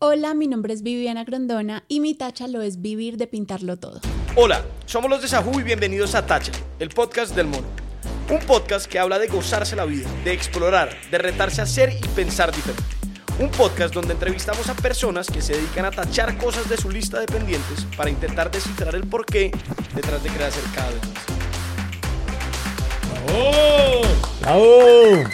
Hola, mi nombre es Viviana Grondona y mi tacha lo es vivir de pintarlo todo. Hola, somos los de Sajú y bienvenidos a Tacha, el podcast del mono. Un podcast que habla de gozarse la vida, de explorar, de retarse a ser y pensar diferente. Un podcast donde entrevistamos a personas que se dedican a tachar cosas de su lista de pendientes para intentar descifrar el porqué detrás de hacer cada vez más. ¡Bravo!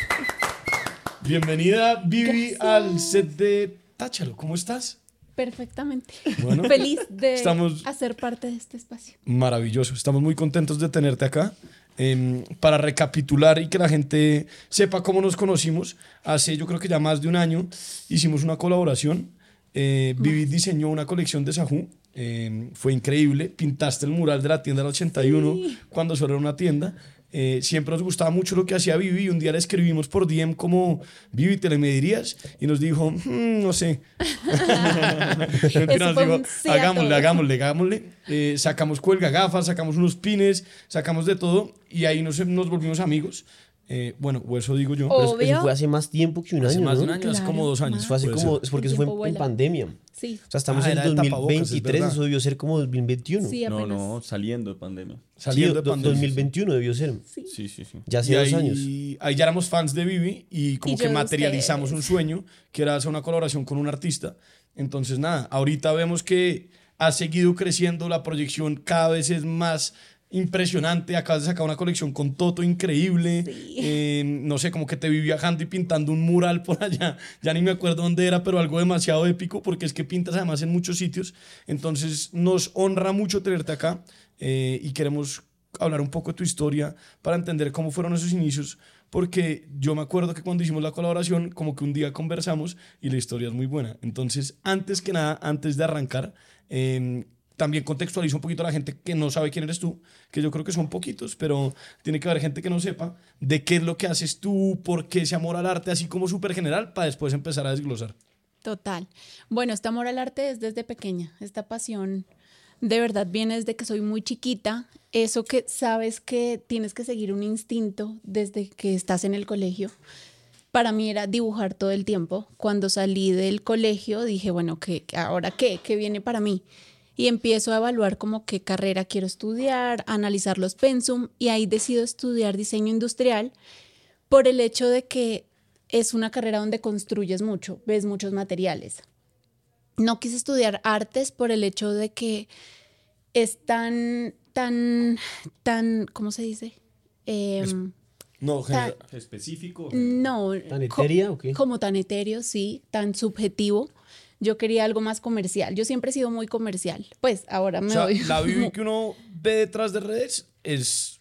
Bienvenida, Vivi, Gracias. al set de Táchalo. ¿Cómo estás? Perfectamente. Bueno, Feliz de estamos- hacer parte de este espacio. Maravilloso. Estamos muy contentos de tenerte acá. Em, para recapitular y que la gente sepa cómo nos conocimos, hace yo creo que ya más de un año hicimos una colaboración. Eh, diseñó una colección de Sajú. Em, fue increíble. Pintaste el mural de la tienda del 81 cuando solo era una tienda. Eh, siempre nos gustaba mucho lo que hacía Vivi. Un día le escribimos por DM como, Vivi, ¿te le medirías? Y nos dijo, "Mm, no sé. Nos dijo, sí hagámosle, todo". hagámosle, hagámosle. Eh, sacamos cuelga gafas, sacamos unos pines, sacamos de todo y ahí nos, nos volvimos amigos. Eh, bueno, o eso digo yo. Pero eso- fue hace más tiempo que un hace año, más de ¿no? un año, hace Claro, como dos años. Fue hace puede como, ser. es porque El eso fue tiempo en, vuela. pandemia. Sí. O sea, estamos Ah, en era de tapabocas, es 2023, verdad. eso debió ser como 2021. Sí, No, apenas. no, saliendo de pandemia. Saliendo Sí, de do- pandemia. 2021 debió ser. Sí. Sí, sí, sí. Ya hace Y dos ahí, años. ahí ya éramos fans de Vivi y como Y que de materializamos un sueño, que era hacer una colaboración con un artista. Entonces, nada, ahorita vemos que ha seguido creciendo, la proyección cada vez es más impresionante. Acabas de sacar una colección con Toto increíble. Sí. Eh, no sé, como que te vi viajando y pintando un mural por allá. Ya ni me acuerdo dónde era, pero algo demasiado épico porque es que pintas además en muchos sitios. Entonces, nos honra mucho tenerte acá eh, y queremos hablar un poco de tu historia para entender cómo fueron esos inicios, porque yo me acuerdo que cuando hicimos la colaboración, como que un día conversamos y la historia es muy buena. Entonces, antes que nada, antes de arrancar, eh, también contextualizo un poquito a la gente que no sabe quién eres tú, que yo creo que son poquitos, pero tiene que haber gente que no sepa de qué es lo que haces tú, por qué ese amor al arte, así como súper general, para después empezar a desglosar. Total. Bueno, este amor al arte es desde pequeña. Esta pasión de verdad viene desde que soy muy chiquita. Eso que sabes que tienes que seguir un instinto desde que estás en el colegio. Para mí era dibujar todo el tiempo. Cuando salí del colegio dije, bueno, ¿qué, ¿ahora qué? ¿Qué viene para mí? Y empiezo a evaluar como qué carrera quiero estudiar, a analizar los pensum y ahí decido estudiar diseño industrial por el hecho de que es una carrera donde construyes mucho, ves muchos materiales. No quise estudiar artes por el hecho de que es tan, tan, tan, ¿cómo se dice? Em, No, Tan- Específico. no. ¿Tan etérea o qué? Como tan etéreo, sí, tan subjetivo. Yo quería algo más comercial. Yo siempre he sido muy comercial. Pues ahora me O sea, doy. la Vivi que uno ve detrás de redes es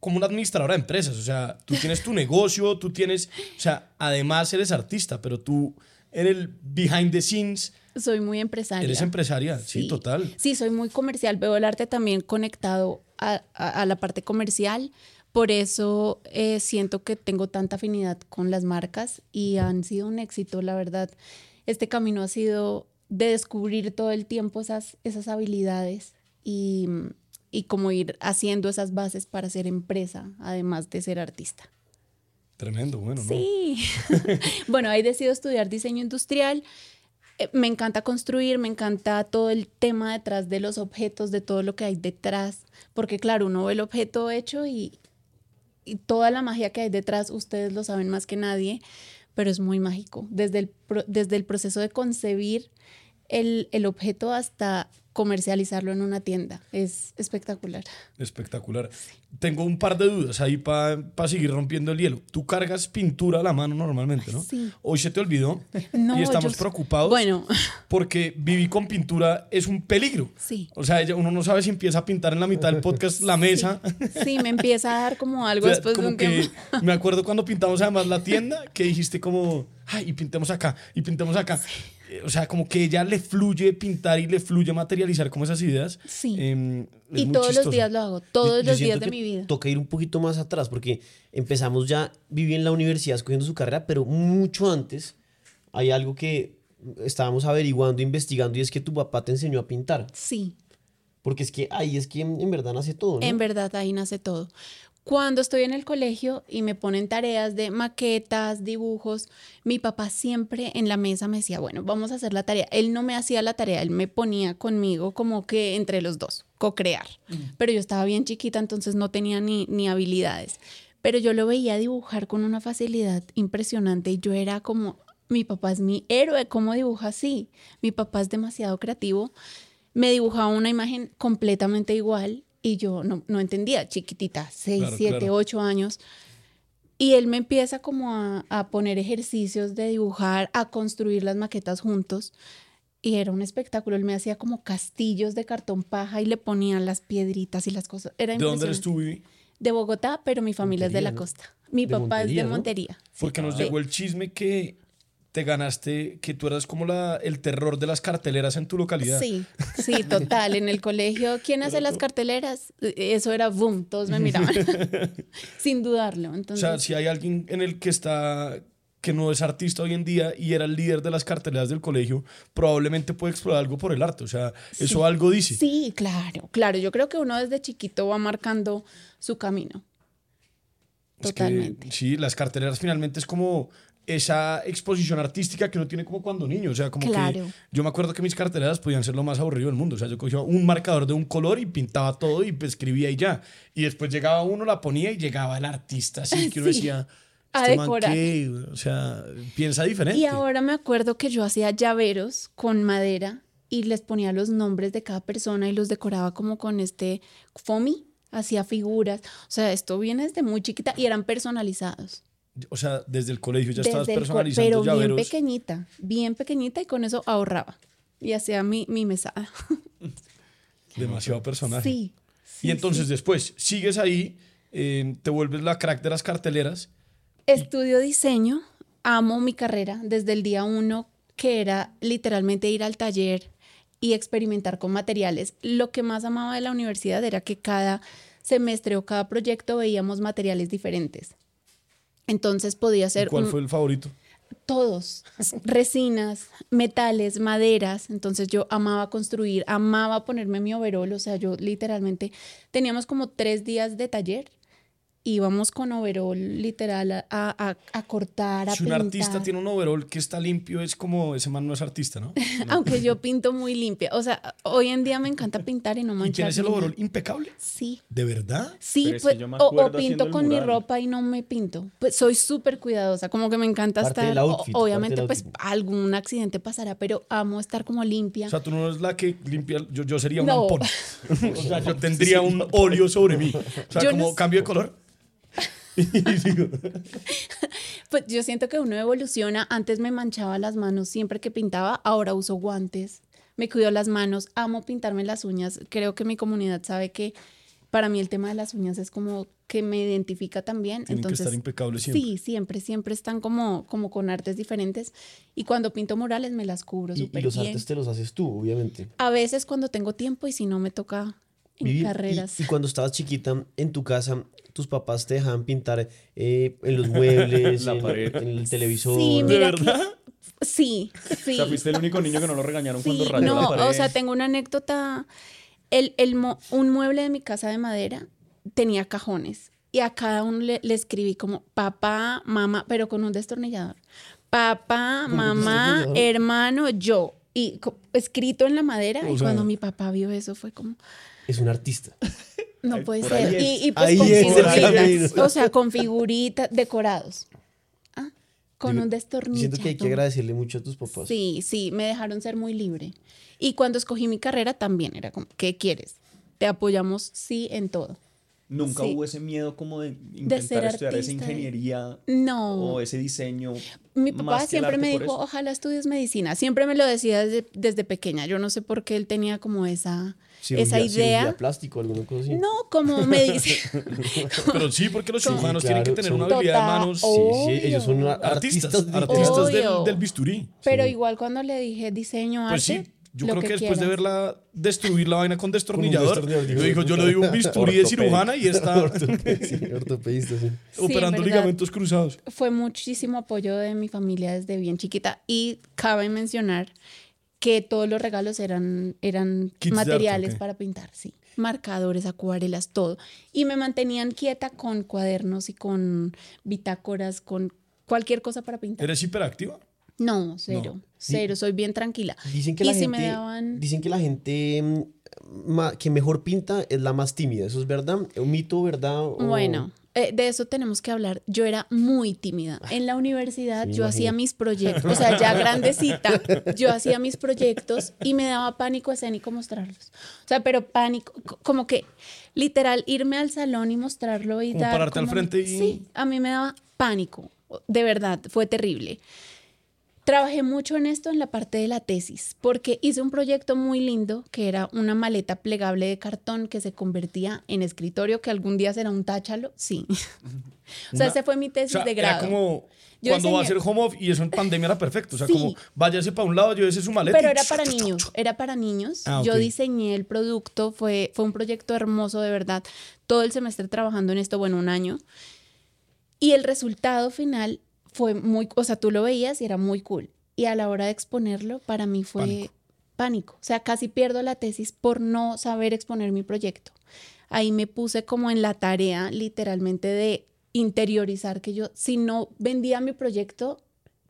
como una administradora de empresas. O sea, tú tienes tu negocio, tú tienes. O sea, además eres artista, pero tú en el behind the scenes Soy muy empresaria. eres empresaria. Sí, total. Sí, soy muy comercial. Veo el arte también conectado a, a- a la parte comercial. Por eso eh, siento que tengo tanta afinidad con las marcas y han sido un éxito, la verdad. Este camino ha sido de descubrir todo el tiempo esas, esas habilidades y, y como ir haciendo esas bases para ser empresa, además de ser artista. Tremendo, bueno, ¿no? Sí. bueno, ahí decido estudiar diseño industrial. Eh, Me encanta construir, me encanta todo el tema detrás de los objetos, de todo lo que hay detrás, porque claro, uno ve el objeto hecho y, y toda la magia que hay detrás, ustedes lo saben más que nadie, pero es muy mágico. Desde el, desde el proceso de concebir el, el objeto hasta comercializarlo en una tienda, es espectacular. Espectacular. Tengo un par de dudas ahí para seguir rompiendo el hielo. Tú cargas pintura a la mano normalmente, ¿no? Sí. Hoy se te olvidó No, y estamos yo- preocupados Bueno. porque vivir con pintura es un peligro. Sí. O sea, uno no sabe si empieza a pintar en la mitad del podcast la mesa. Sí, me empieza a dar como algo O sea, después de un que tiempo. me acuerdo cuando pintamos además la tienda que dijiste como, ay, y pintemos acá, y pintemos acá. Eh, O sea, como que ella le fluye pintar y le fluye materializar como esas ideas. Sí. Es Y todos los chistoso. días lo hago, Yo- todos yo los siento días de mi vida. Toca ir un poquito más atrás porque empezamos ya, viví en la universidad escogiendo su carrera, pero mucho antes hay algo que estábamos averiguando, investigando y es que tu papá te enseñó a pintar. Sí, Porque es que ahí es que en, en verdad nace todo, ¿no? en verdad ahí nace todo. Cuando estoy en el colegio y me ponen tareas de maquetas, dibujos, mi papá siempre en la mesa me decía, bueno, vamos a hacer la tarea. Él no me hacía la tarea, él me ponía conmigo como que entre los dos, co-crear. Pero yo estaba bien chiquita, entonces no tenía ni, ni habilidades. Pero yo lo veía dibujar con una facilidad impresionante y yo era como, mi papá es mi héroe, ¿cómo dibuja así? Mi papá es demasiado creativo. Me dibujaba una imagen completamente igual y yo no, no entendía, chiquitita, 6, Claro, 7, claro. 8 años. Y él me empieza como a, a poner ejercicios de dibujar, a construir las maquetas juntos. Y era un espectáculo. Él me hacía como castillos de cartón paja y le ponía las piedritas y las cosas. Era ¿De dónde eres impresionante. tú, Vivi? De Bogotá, pero mi familia es de la costa. Mi papá es de ¿no? Montería. Porque nos Sí. llegó el chisme que te ganaste, que tú eras como la, el terror de las carteleras en tu localidad. Sí, sí, total. En el colegio, ¿quién hace las carteleras? Eso era boom, todos me miraban. Sin dudarlo. O Entonces, sea, si hay alguien en el que está que no es artista hoy en día y era el líder de las carteleras del colegio, probablemente puede explorar algo por el arte. O sea, eso algo dice. sí, claro, claro. Yo creo que uno desde chiquito va marcando su camino. Es que, Totalmente. sí, las carteleras finalmente es como esa exposición artística que uno tiene como cuando niño. O sea, como Claro. que yo me acuerdo que mis carteleras podían ser lo más aburrido del mundo. O sea, yo cogía un marcador de un color y pintaba todo y pues, escribía y ya. Y después llegaba uno, la ponía y llegaba el artista así que uno Sí. decía, A "¿Este decorar". qué?". O sea, piensa diferente. Y ahora me acuerdo que yo hacía llaveros con madera y les ponía los nombres de cada persona y los decoraba como con este foamy, hacía figuras. O sea, esto viene desde muy chiquita y eran personalizados. O sea, desde el colegio ya estabas Desde co- personalizando pero bien llaveros. pequeñita, bien pequeñita y con eso ahorraba. Y hacía mi, mi mesada. Demasiado personaje. Sí. y entonces después sigues ahí, eh, te vuelves la crack de las carteleras. Estudio diseño, amo mi carrera desde el día uno, que era literalmente ir al taller y experimentar con materiales. Lo que más amaba de la universidad era que cada semestre o cada proyecto veíamos materiales diferentes. Entonces podía ¿Y ser ¿Cuál un- fue el favorito? todos, resinas, metales, maderas. Entonces yo amaba construir, amaba ponerme mi overol. O sea, yo literalmente teníamos como tres días de taller. Íbamos con overol literal a, a- a cortar, a Si un pintar. artista tiene un overall que está limpio, es como ese man no es artista, ¿no? Aunque yo pinto muy limpia. O sea, hoy en día me encanta pintar y no ¿Y manchar. tienes el overall impecable? Sí. ¿De verdad? Sí, pues, yo me o- o, pinto con mi ropa y no me pinto. Pues soy súper cuidadosa, como que me encanta Parte estar. del o- outfit, obviamente, parte del pues algún accidente pasará, pero amo estar como limpia. O sea, tú no eres la que limpia. Yo, yo sería un No. ampón. O sea, yo tendría un óleo sobre mí. O sea, Yo como no cambio de color. Y Pues yo siento que uno evoluciona. Antes me manchaba las manos siempre que pintaba, ahora uso guantes. Me cuido las manos, amo pintarme las uñas. Creo que mi comunidad sabe que para mí el tema de las uñas es como que me identifica también. Tienen que Entonces, estar impecables siempre. Sí, siempre, siempre están como, como con artes diferentes. Y cuando pinto murales me las cubro Y, y súper los bien. artes te los haces tú, obviamente. A veces cuando tengo tiempo y si no me toca Vivi, y- carreras. Y, cuando estabas chiquita en tu casa, tus papás te dejaban pintar eh, en los muebles, La en, pared. en el televisor. Sí, ¿De que- verdad? Sí, sí. O sea, fuiste el único niño que no lo regañaron Sí, cuando rayó no, la pared. o sea, tengo una anécdota. El, el mo- un mueble de mi casa de madera tenía cajones y a cada uno le, le escribí como papá, mamá, pero con un destornillador. Papá, ¿Con un mamá, hermano, yo. Y escrito en la madera. O y sea- cuando mi papá vio eso fue como, Es un artista. no puede por ser. Y, y pues Ahí con figuritas. O sea, con figuritas decorados. Ah, con Yo- un destornillador. Siento que hay que agradecerle mucho a tus papás. Sí, sí, me dejaron ser muy libre. Y cuando escogí mi carrera también era como, ¿qué quieres? Te apoyamos, sí, en todo. Nunca sí. hubo ese miedo como de intentar ser estudiar esa ingeniería No. o ese diseño. Mi papá siempre me dijo, eso. ojalá estudies medicina. Siempre me lo decía desde, desde pequeña. Yo no sé por qué él tenía como esa, Cirugía- esa idea. cirugía plástico, alguna cosa así. No, como me dice. Pero sí, porque los Con- cirujanos Sí, tienen que claro, tener una habilidad de manos. Sí, sí, ellos son Artistas, artistas. artistas del, del bisturí. Pero Sí. igual cuando le dije diseño, Pues arte, sí, yo lo creo que, después de verla destruir la vaina con destornillador, destornillador, yo dijo, dijo, yo le doy un bisturí de cirujana y está Ortopedista, ortopedista, sí. Sí, operando ligamentos cruzados. fue muchísimo apoyo de mi familia desde bien chiquita y cabe mencionar que todos los regalos eran, eran materiales para pintar, sí. marcadores, acuarelas, todo. Y me mantenían quieta con cuadernos y con bitácoras, con cualquier cosa para pintar. ¿Eres hiperactiva? No, cero, No. cero, soy bien tranquila. Dicen que y la si gente, me daban... dicen que la gente mm, que mejor pinta es la más tímida. ¿Eso es verdad? ¿Un mito, verdad? o- Bueno, eh, de eso tenemos que hablar. Yo era muy tímida. En la universidad Sí, yo hacía mis proyectos, o sea, ya grandecita, yo hacía mis proyectos y me daba pánico escénico mostrarlos. O sea, pero pánico, co- como que literal irme al salón y mostrarlo y Como dar... pararte al frente y- Sí, a mí me daba pánico. De verdad, fue terrible. Trabajé mucho en esto en la parte de la tesis, porque hice un proyecto muy lindo que era una maleta plegable de cartón que se convertía en escritorio, que algún día será un táchalo. Sí. o sea, ese fue mi O tesis sea, de era grado. como Yo cuando va a hacer home office y eso en pandemia era perfecto. O sea, Sí. como váyase para un lado, llévese su maleta. Pero era para niños, era para niños. Ah, Yo diseñé el producto, fue, fue un proyecto hermoso, de verdad. Todo el semestre trabajando en esto, bueno, un año. Y el resultado final fue muy, o sea, tú lo veías y era muy cool. Y a la hora de exponerlo, para mí fue Pánico. pánico. O sea, casi pierdo la tesis por no saber exponer mi proyecto. Ahí me puse como en la tarea literalmente de interiorizar que yo, si no vendía mi proyecto,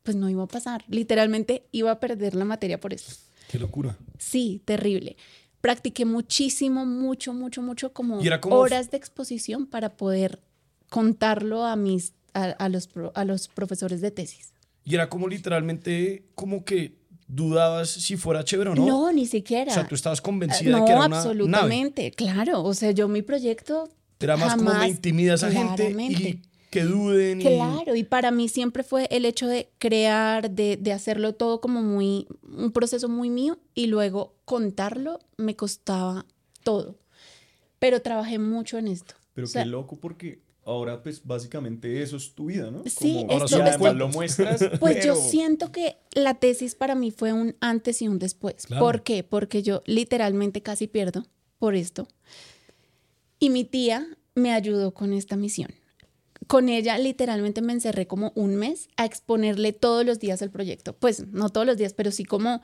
pues no iba a pasar. Literalmente iba a perder la materia por eso. Qué locura. Sí, terrible. Practiqué muchísimo, mucho, mucho, mucho, como, horas de exposición para poder contarlo a mis, a, a los, a los profesores de tesis. Y era como literalmente como que dudabas si fuera chévere o no. No, ni siquiera. O sea, tú estabas convencida no, de que era una nave. absolutamente, claro. O sea, yo mi proyecto Era más como me jamás- intimida esa gente claramente. y que duden. y- Claro, y para mí siempre fue el hecho de crear, de, de hacerlo todo como muy, un proceso muy mío y luego contarlo me costaba todo. Pero trabajé mucho en esto. Pero O sea, qué loco porque ahora pues básicamente eso es tu vida, ¿no? Sí, Como, además esto- lo muestras. Pues yo siento que la tesis para mí fue un antes y un después. Claro. ¿Por qué? Porque yo literalmente casi pierdo por esto. Y mi tía me ayudó con esta misión. Con ella literalmente me encerré como un mes a exponerle todos los días el proyecto. Pues no todos los días, pero sí como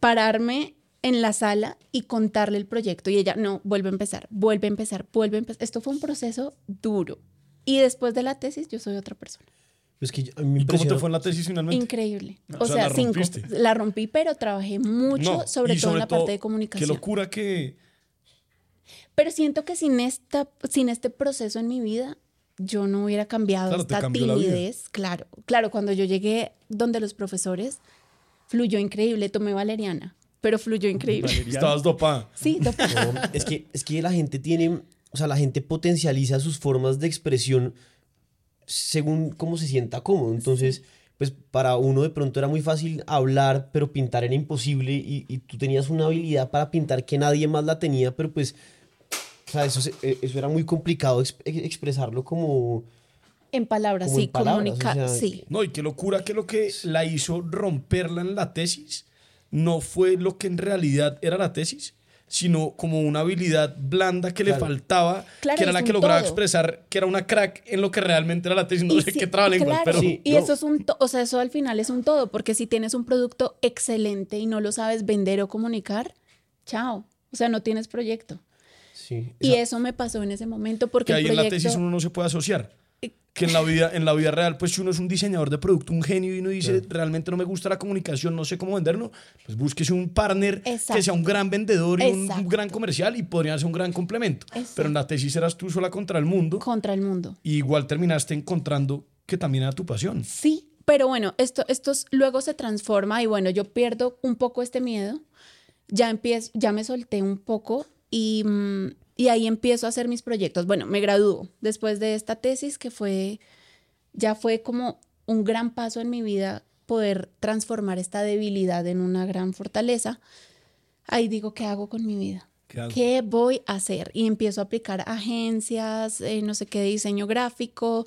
pararme en la sala y contarle el proyecto. Y ella, no, vuelve a empezar, vuelve a empezar, vuelve a empezar. Esto fue un proceso duro. Y después de la tesis yo soy otra persona. Es que yo- a mí me ¿Y cómo te fue en la tesis finalmente? Increíble. O O, sea, sea, la cinco. La rompí, pero trabajé mucho, No, sobre todo en la todo, parte de Qué comunicación. locura que... Pero siento que sin, esta, sin este proceso en mi vida, yo no hubiera cambiado Claro, esta timidez. Claro, claro, cuando yo llegué donde los profesores, fluyó increíble. Tomé valeriana, pero fluyó increíble. Valeriana. Estabas dopada. Sí, dopa- No, es que, es que la gente tiene, o sea, la gente potencializa sus formas de expresión según cómo se sienta cómodo. Entonces, pues para uno de pronto era muy fácil hablar, pero pintar era imposible y, y tú tenías una habilidad para pintar que nadie más la tenía, pero pues, o sea, eso, se- eh, eso era muy complicado ex- expresarlo como... en palabras, Como en sí, palabras, comunicar, o sea, sí. No, y qué locura que lo que la hizo romperla en la tesis no fue lo que en realidad era la tesis, sino como una habilidad blanda que le faltaba, Claro, que era la que lograba todo. expresar que era una crack en lo que realmente era la tesis. No Y sé sí, qué trabalenguas, claro, pero... Sí, y no. eso es un, to- o sea, eso al final es un todo, porque si tienes un producto excelente y no lo sabes vender o comunicar, chao, o sea, no tienes proyecto. Sí, Y eso me pasó en ese momento porque que ahí el en la tesis uno no se puede asociar. Que en la vida, en la vida real, pues si uno es un diseñador de producto, un genio y uno dice, realmente no me gusta la comunicación, no sé cómo venderlo, pues búsquese un partner que Exacto. sea un gran vendedor y un, un gran comercial y podría ser un gran complemento. Exacto. Pero en la tesis eras tú sola contra el mundo contra el mundo. y igual terminaste encontrando que también era tu pasión. Sí, pero bueno, esto, esto es- luego se transforma y bueno, yo pierdo un poco este miedo, ya empiezo, ya me solté un poco y, mm, y ahí empiezo a hacer mis proyectos. Bueno, me gradúo después de esta tesis que fue, ya fue como un gran paso en mi vida poder transformar esta debilidad en una gran fortaleza. Ahí digo, ¿qué hago con mi vida? ¿Qué voy a hacer? Y empiezo a aplicar agencias, eh, no sé qué, diseño gráfico,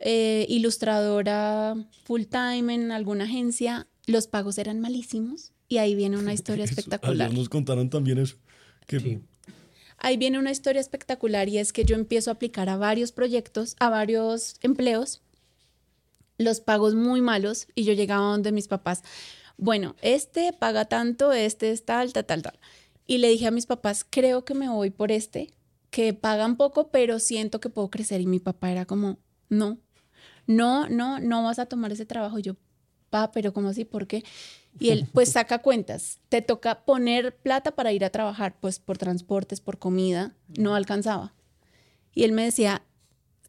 eh, ilustradora full time en alguna agencia. Los pagos eran malísimos y ahí viene una historia espectacular. ayer nos contaron también eso. Que Sí. Ahí viene una historia espectacular y es que yo empiezo a aplicar a varios proyectos, a varios empleos, los pagos muy malos y yo llegaba donde mis papás, bueno, este paga tanto, este es tal, tal, tal. Y le dije a mis papás, creo que me voy por este, que pagan poco, pero siento que puedo crecer. Y mi papá era como, no, no, no, no vas a tomar ese trabajo. Y yo, pa, pero ¿cómo así? ¿Por qué? Y él, pues saca cuentas. Te toca poner plata para ir a trabajar, pues por transportes, por comida. No alcanzaba. Y él me decía,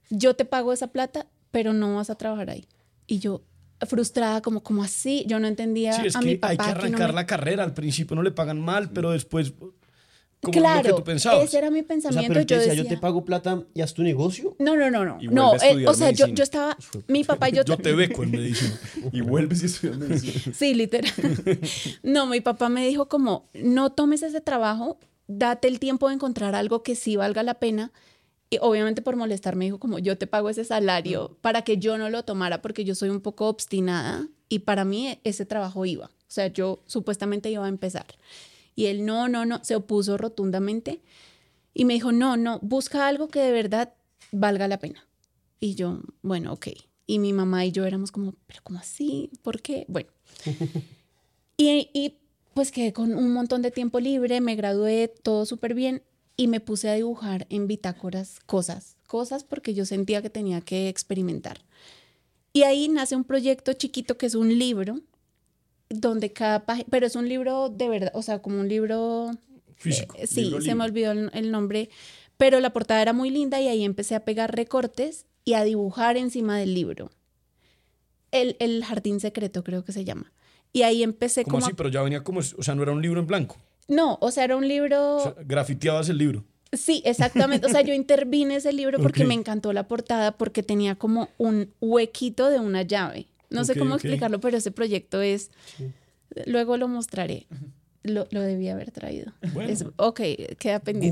yo te pago esa plata, pero no vas a trabajar ahí. Y yo, frustrada, como, como así, yo no entendía Sí, es a que mi papá. hay que no arrancar me- la carrera. Al principio no le pagan mal, pero después, como claro, lo que tú pensabas. ese era mi O sea, pensamiento. pero yo decía, decía, yo te pago plata y haz tu negocio. No, no, no, no. No, eh, o sea, yo, yo estaba, mi papá y yo, Yo te beco en medicina. Y vuelves y estudias medicina. Sí, literal. No, mi papá me dijo como, no tomes ese trabajo, date el tiempo de encontrar algo que sí valga la pena. Y obviamente por molestar me dijo como, yo te pago ese salario para que yo no lo tomara porque yo soy un poco obstinada y para mí ese trabajo iba. O sea, yo supuestamente iba a empezar. Y él no, no, no, se opuso rotundamente y me dijo, no, no, busca algo que de verdad valga la pena. Y yo, bueno, ok. Y mi mamá y yo éramos como, pero ¿cómo así? ¿Por qué? Bueno. Y, y, pues quedé con un montón de tiempo libre, me gradué, todo súper bien y me puse a dibujar en bitácoras cosas, cosas porque yo sentía que tenía que experimentar. Y ahí nace un proyecto chiquito que es un libro, donde cada página, pero es un libro de verdad, o sea, como un libro Físico. eh, sí, libro se me olvidó el, el nombre, pero la portada era muy linda y ahí empecé a pegar recortes y a dibujar encima del libro. El, el jardín secreto creo que se llama. Y ahí empecé ¿Cómo como... así? Pero ya venía como, o sea, no era un libro en blanco. No, o sea, era un libro... O sea, grafiteabas el libro. Sí, exactamente. O sea, yo intervine ese libro porque me encantó la portada, porque tenía como un huequito de una llave. No sé cómo explicarlo, pero ese proyecto es... Luego lo mostraré. Lo, lo debí haber traído. Bueno. Es- ok, queda pendiente.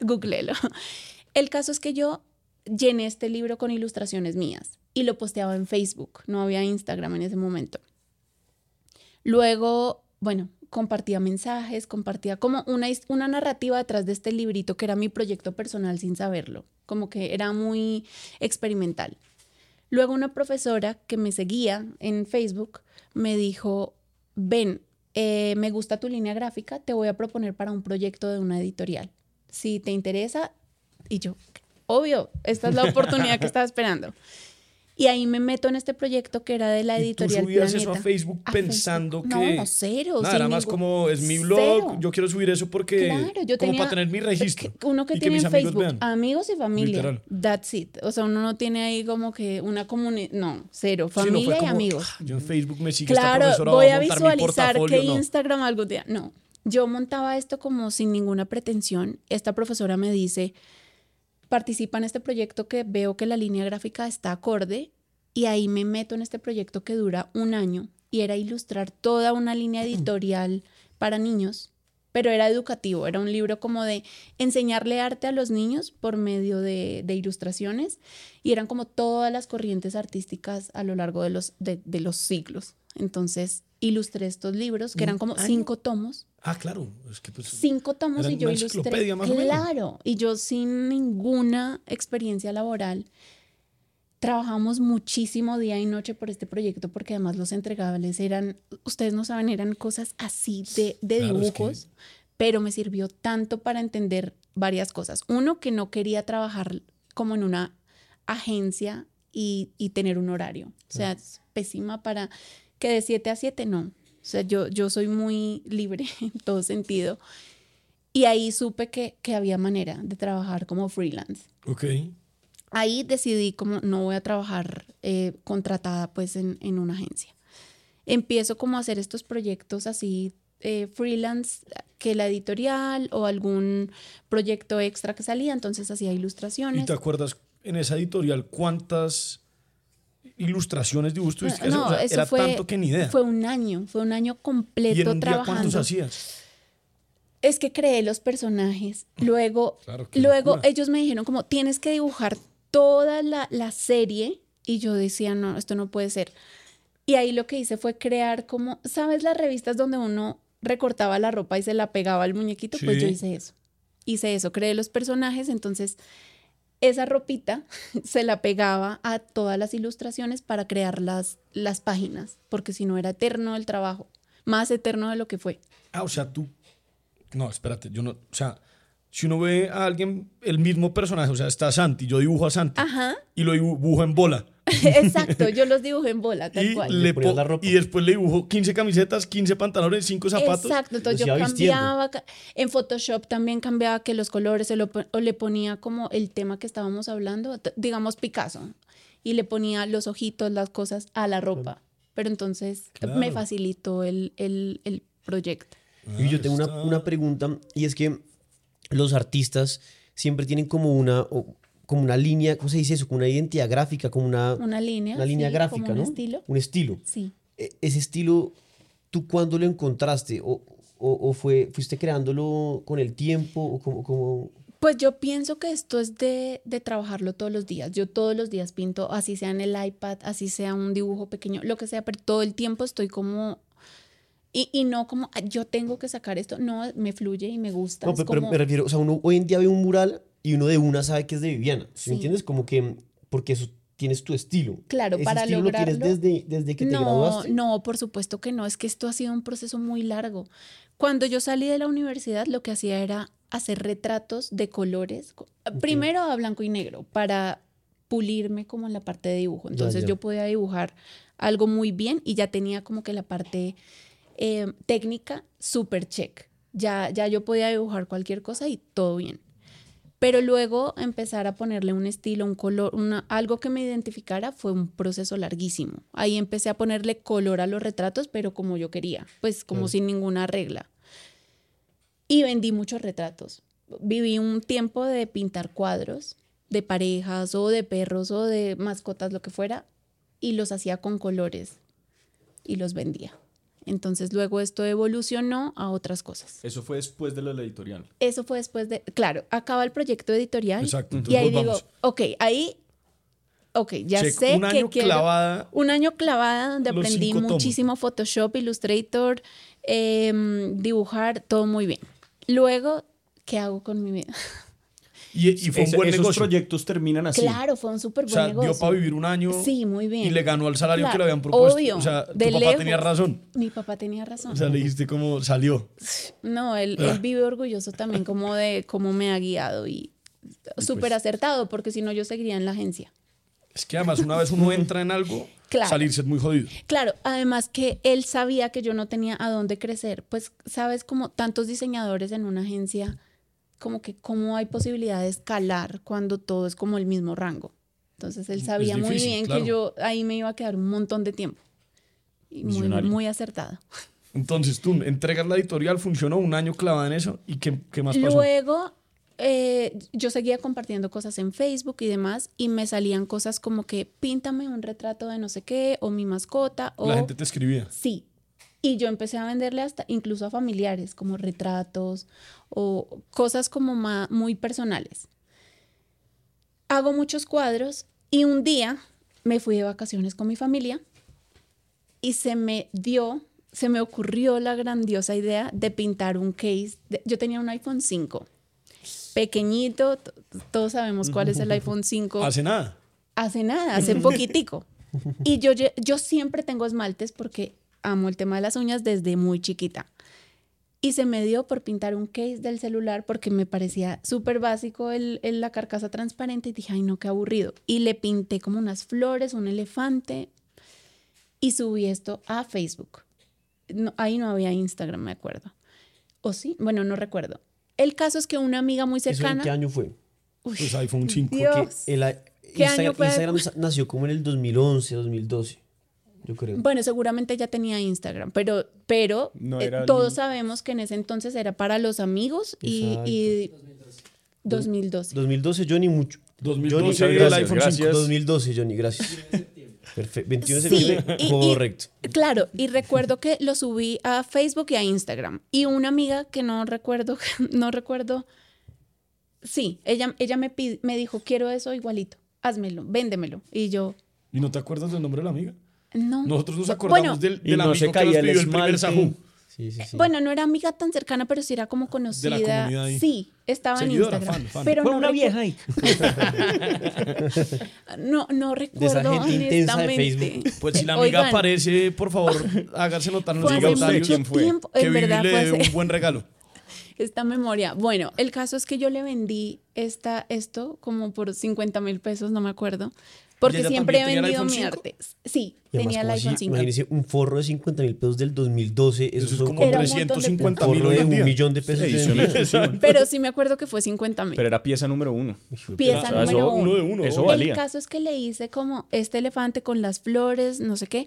Googleelo. El caso es que yo llené este libro con ilustraciones mías y lo posteaba en Facebook. No había Instagram en ese momento. Luego, bueno, compartía mensajes, compartía como una, una narrativa detrás de este librito que era mi proyecto personal sin saberlo, como que era muy experimental. Luego una profesora que me seguía en Facebook me dijo, ven, eh, me gusta tu línea gráfica, te voy a proponer para un proyecto de una editorial. Si te interesa, y yo, obvio, esta es la oportunidad que estaba esperando. Y ahí me meto en este proyecto que era de la Y tú editorial subías eso a Planeta. Facebook A pensando Facebook. que... No, cero. Nada, era más ningún- como, es mi blog, Cero. yo quiero subir eso porque... Claro, yo como tenía- para tener mi registro. que uno que y tiene mis en amigos Facebook, vean. amigos y familia. Literal. That's it. O sea, uno no tiene ahí como que una comunidad. No, cero. Sí, no Familia y como, amigos. "Ah, Yo en Facebook me sigue esta Claro, profesora, voy a mi visualizar que portafolio", no. Instagram algún día. No, yo montaba esto como sin ninguna pretensión. Esta profesora me dice, participa en este proyecto que veo que la línea gráfica está acorde y ahí me meto en este proyecto que dura un año y era ilustrar toda una línea editorial para niños, pero era educativo, era un libro como de enseñarle arte a los niños por medio de, de ilustraciones y eran como todas las corrientes artísticas a lo largo de los, de, de los siglos. Entonces ilustré estos libros que eran como cinco tomos Ah, claro. Es que pues, cinco tomos y yo ilustré. o menos. Claro, y yo sin ninguna experiencia laboral. Trabajamos muchísimo día y noche por este proyecto porque además los entregables eran, ustedes no saben, eran cosas así de, de Claro, es que- dibujos, pero me sirvió tanto para entender varias cosas. Uno, que no quería trabajar como en una agencia y, y tener un horario. O sea, es pésima para que de 7 a 7 no. O sea, yo, yo soy muy libre en todo sentido. Y ahí supe que, que había manera de trabajar como freelance. ok. Ahí decidí como no voy a trabajar eh, contratada pues en, en una agencia. Empiezo como a hacer estos proyectos así eh, freelance, que la editorial o algún proyecto extra que salía, entonces hacía ¿Y ilustraciones. te acuerdas en esa editorial cuántas ilustraciones, dibujos hacer? No, O sea, eso era fue, tanto que ni idea. fue un año, fue un año ¿Y en completo un día cuántos hacías? Es que creé los personajes. Luego, Claro, luego locura. ellos me dijeron como tienes que dibujar toda la, la serie y yo decía, no, esto no puede ser. Y ahí lo que hice fue crear como, ¿sabes las revistas donde uno recortaba la ropa y se la pegaba al muñequito? Pues yo hice eso. Hice eso, creé los personajes, entonces esa ropita se la pegaba a todas las ilustraciones para crear las, las páginas, porque si no era eterno el trabajo, más eterno de lo que fue. Ah, o sea, tú No, espérate, yo no. O sea, si uno ve a alguien, el mismo personaje, o sea, está Santi, yo dibujo a Santi Ajá. y lo dibujo en bola. Exacto, yo los dibujé en bola, tal Y, cual. le ponías po- la ropa. y después le dibujo 15 camisetas, 15 pantalones, 5 zapatos. Exacto, entonces yo vistiendo. cambiaba, ca- en Photoshop también cambiaba que los colores, se lo po- o le ponía como el tema que estábamos hablando, digamos Picasso, y le ponía los ojitos, las cosas a la ropa. Pero entonces me facilitó el, el, el proyecto. Y yo tengo una, una pregunta y es que los artistas siempre tienen como una, como una línea, ¿cómo se dice eso? Como una identidad gráfica, como una, Una línea. una línea sí, gráfica, como ¿no? Un estilo. Un estilo. Sí. E- Ese estilo, ¿tú cuándo lo encontraste? ¿O, o- o fue, fuiste creándolo con el tiempo? ¿O como, como... Pues yo pienso que esto es de, de trabajarlo todos los días. Yo todos los días pinto, así sea en el iPad, así sea un dibujo pequeño, lo que sea, pero todo el tiempo estoy como... Y, y no como, "Ah, yo tengo que sacar esto, no, me fluye y me gusta. No, pero, pero como- me refiero, o sea, uno hoy en día ve un mural y uno de una sabe que es de Viviana. ¿sí Sí. me entiendes? Como que, porque eso tienes tu estilo. Claro, Ese para estilo lo tienes lograrlo- desde, desde que te no, graduaste. no, por supuesto que no, es que esto ha sido un proceso muy largo. Cuando yo salí de la universidad, lo que hacía era hacer retratos de colores, co- primero a blanco y negro, para pulirme como en la parte de dibujo. Ya, Entonces ya. yo podía dibujar algo muy bien y ya tenía como que la parte eh, técnica súper check. Ya, ya yo podía dibujar cualquier cosa y todo bien. Pero luego empezar a ponerle un estilo, un color, una, algo que me identificara fue un proceso larguísimo. Ahí empecé a ponerle color a los retratos, pero como yo quería, pues como Claro. sin ninguna regla. Y vendí muchos retratos. Viví un tiempo de pintar cuadros de parejas o de perros o de mascotas, lo que fuera, y los hacía con colores y los vendía. Entonces luego esto evolucionó a otras cosas. Eso fue después de la editorial. Eso fue después de, claro, acaba el proyecto editorial Exacto, y ahí digo, ok, ahí, ok, ya Check, sé un que año quiero- clavada. un año clavada donde aprendí tomos. muchísimo Photoshop, Illustrator, em, dibujar, todo muy bien. Luego, ¿qué hago con mi vida? Y, y fue un buen esos negocio. proyectos terminan así. Claro, fue un súper O buen sea, negocio. dio para vivir un año. Sí, muy bien. Y le ganó al salario que Claro, le habían propuesto. obvio, o sea, tu papá lejos. tenía razón. Mi papá tenía razón. O sea, le dijiste cómo salió. No, él, él vive orgulloso también como de cómo me ha guiado y súper acertado, porque si no yo seguiría en la agencia. Es que además, una vez uno entra en algo, Claro. salirse es muy jodido. Claro, además que él sabía que yo no tenía a dónde crecer, pues sabes como tantos diseñadores en una agencia, como que cómo hay posibilidad de escalar cuando todo es como el mismo rango. Entonces él sabía muy bien claro. que yo ahí me iba a quedar un montón de tiempo. Y muy, muy acertado. Entonces tú entregas la editorial, funcionó un año clavada en eso. ¿Y qué, qué más pasó? Luego, eh, yo seguía compartiendo cosas en Facebook y demás, y me salían cosas como que píntame un retrato de no sé qué, o mi mascota, o... La gente te escribía. Sí. Y yo empecé a venderle hasta incluso a familiares, como retratos o cosas como muy personales. Hago muchos cuadros y un día me fui de vacaciones con mi familia y se me dio, se me ocurrió la grandiosa idea de pintar un case. de- yo tenía un iPhone 5, pequeñito, todos sabemos cuál es el iPhone 5 Hace nada. hace nada, hace poquitico. Y yo, yo siempre tengo esmaltes porque amo el tema de las uñas desde muy chiquita. Y se me dio por pintar un case del celular porque me parecía súper básico el, el- la carcasa transparente y dije, ay no, qué aburrido. Y le pinté como unas flores, un elefante y subí esto a Facebook. No, ahí no había Instagram, me acuerdo. ¿O sí? Bueno, no recuerdo. El caso es que una amiga muy ¿Eso en cercana... qué año fue? Uy, Pues iPhone 5. Dios. Que el, ¿Qué Instagram, año fue? Instagram nació como en el 2011, 2012, yo creo. Bueno, seguramente ya tenía Instagram, pero, pero No eh, todos sabemos que en ese entonces era para los amigos y, y 2012. 2012, Johnny, mucho. 2012 Johnny, el gracias, iPhone gracias. 5. 2012, Johnny, gracias. Perfecto. 21 de Sí, septiembre, y- correcto. Claro, y recuerdo que lo subí a Facebook y a Instagram. Y una amiga que no recuerdo, no recuerdo, sí, ella, ella me, me dijo, quiero eso igualito, házmelo, véndemelo. Y yo, ¿Y no te acuerdas del nombre de la amiga? No. Nosotros nos acordamos Bueno, del, Y del no amigo se que caía nos el pidió el primer. Sí, sí, sí. Bueno, no era amiga tan cercana, pero sí era como conocida. comunidad ahí. Sí, estaba Seguidora, en Instagram. fan, fan. Pero Fue no una vieja ahí. No, no recuerdo gente intensa de honestamente. Facebook. Pues si la amiga Oigan, aparece, por favor, hágase notar en los comentarios quién fue. tiempo, que en Vivi verdad fue un buen regalo. esta memoria. Bueno, el caso es que yo le vendí esta, esto como por 50 mil pesos, no me acuerdo. Porque ella siempre he vendido mi iPhone 5? arte. Sí, Y además, tenía el ¿cómo iPhone así? 5. Imagínese un forro de 50 mil pesos del 2012. Eso, Eso es como como Era un montón de 350 un mil forro hoy de un millón de pesos. día. exclusiva. Pero sí me acuerdo que fue 50 mil. Pero era pieza número uno. Pieza Era- número eso- uno. de uno. Eso El valía. El caso es que le hice como este elefante con las flores, no sé qué.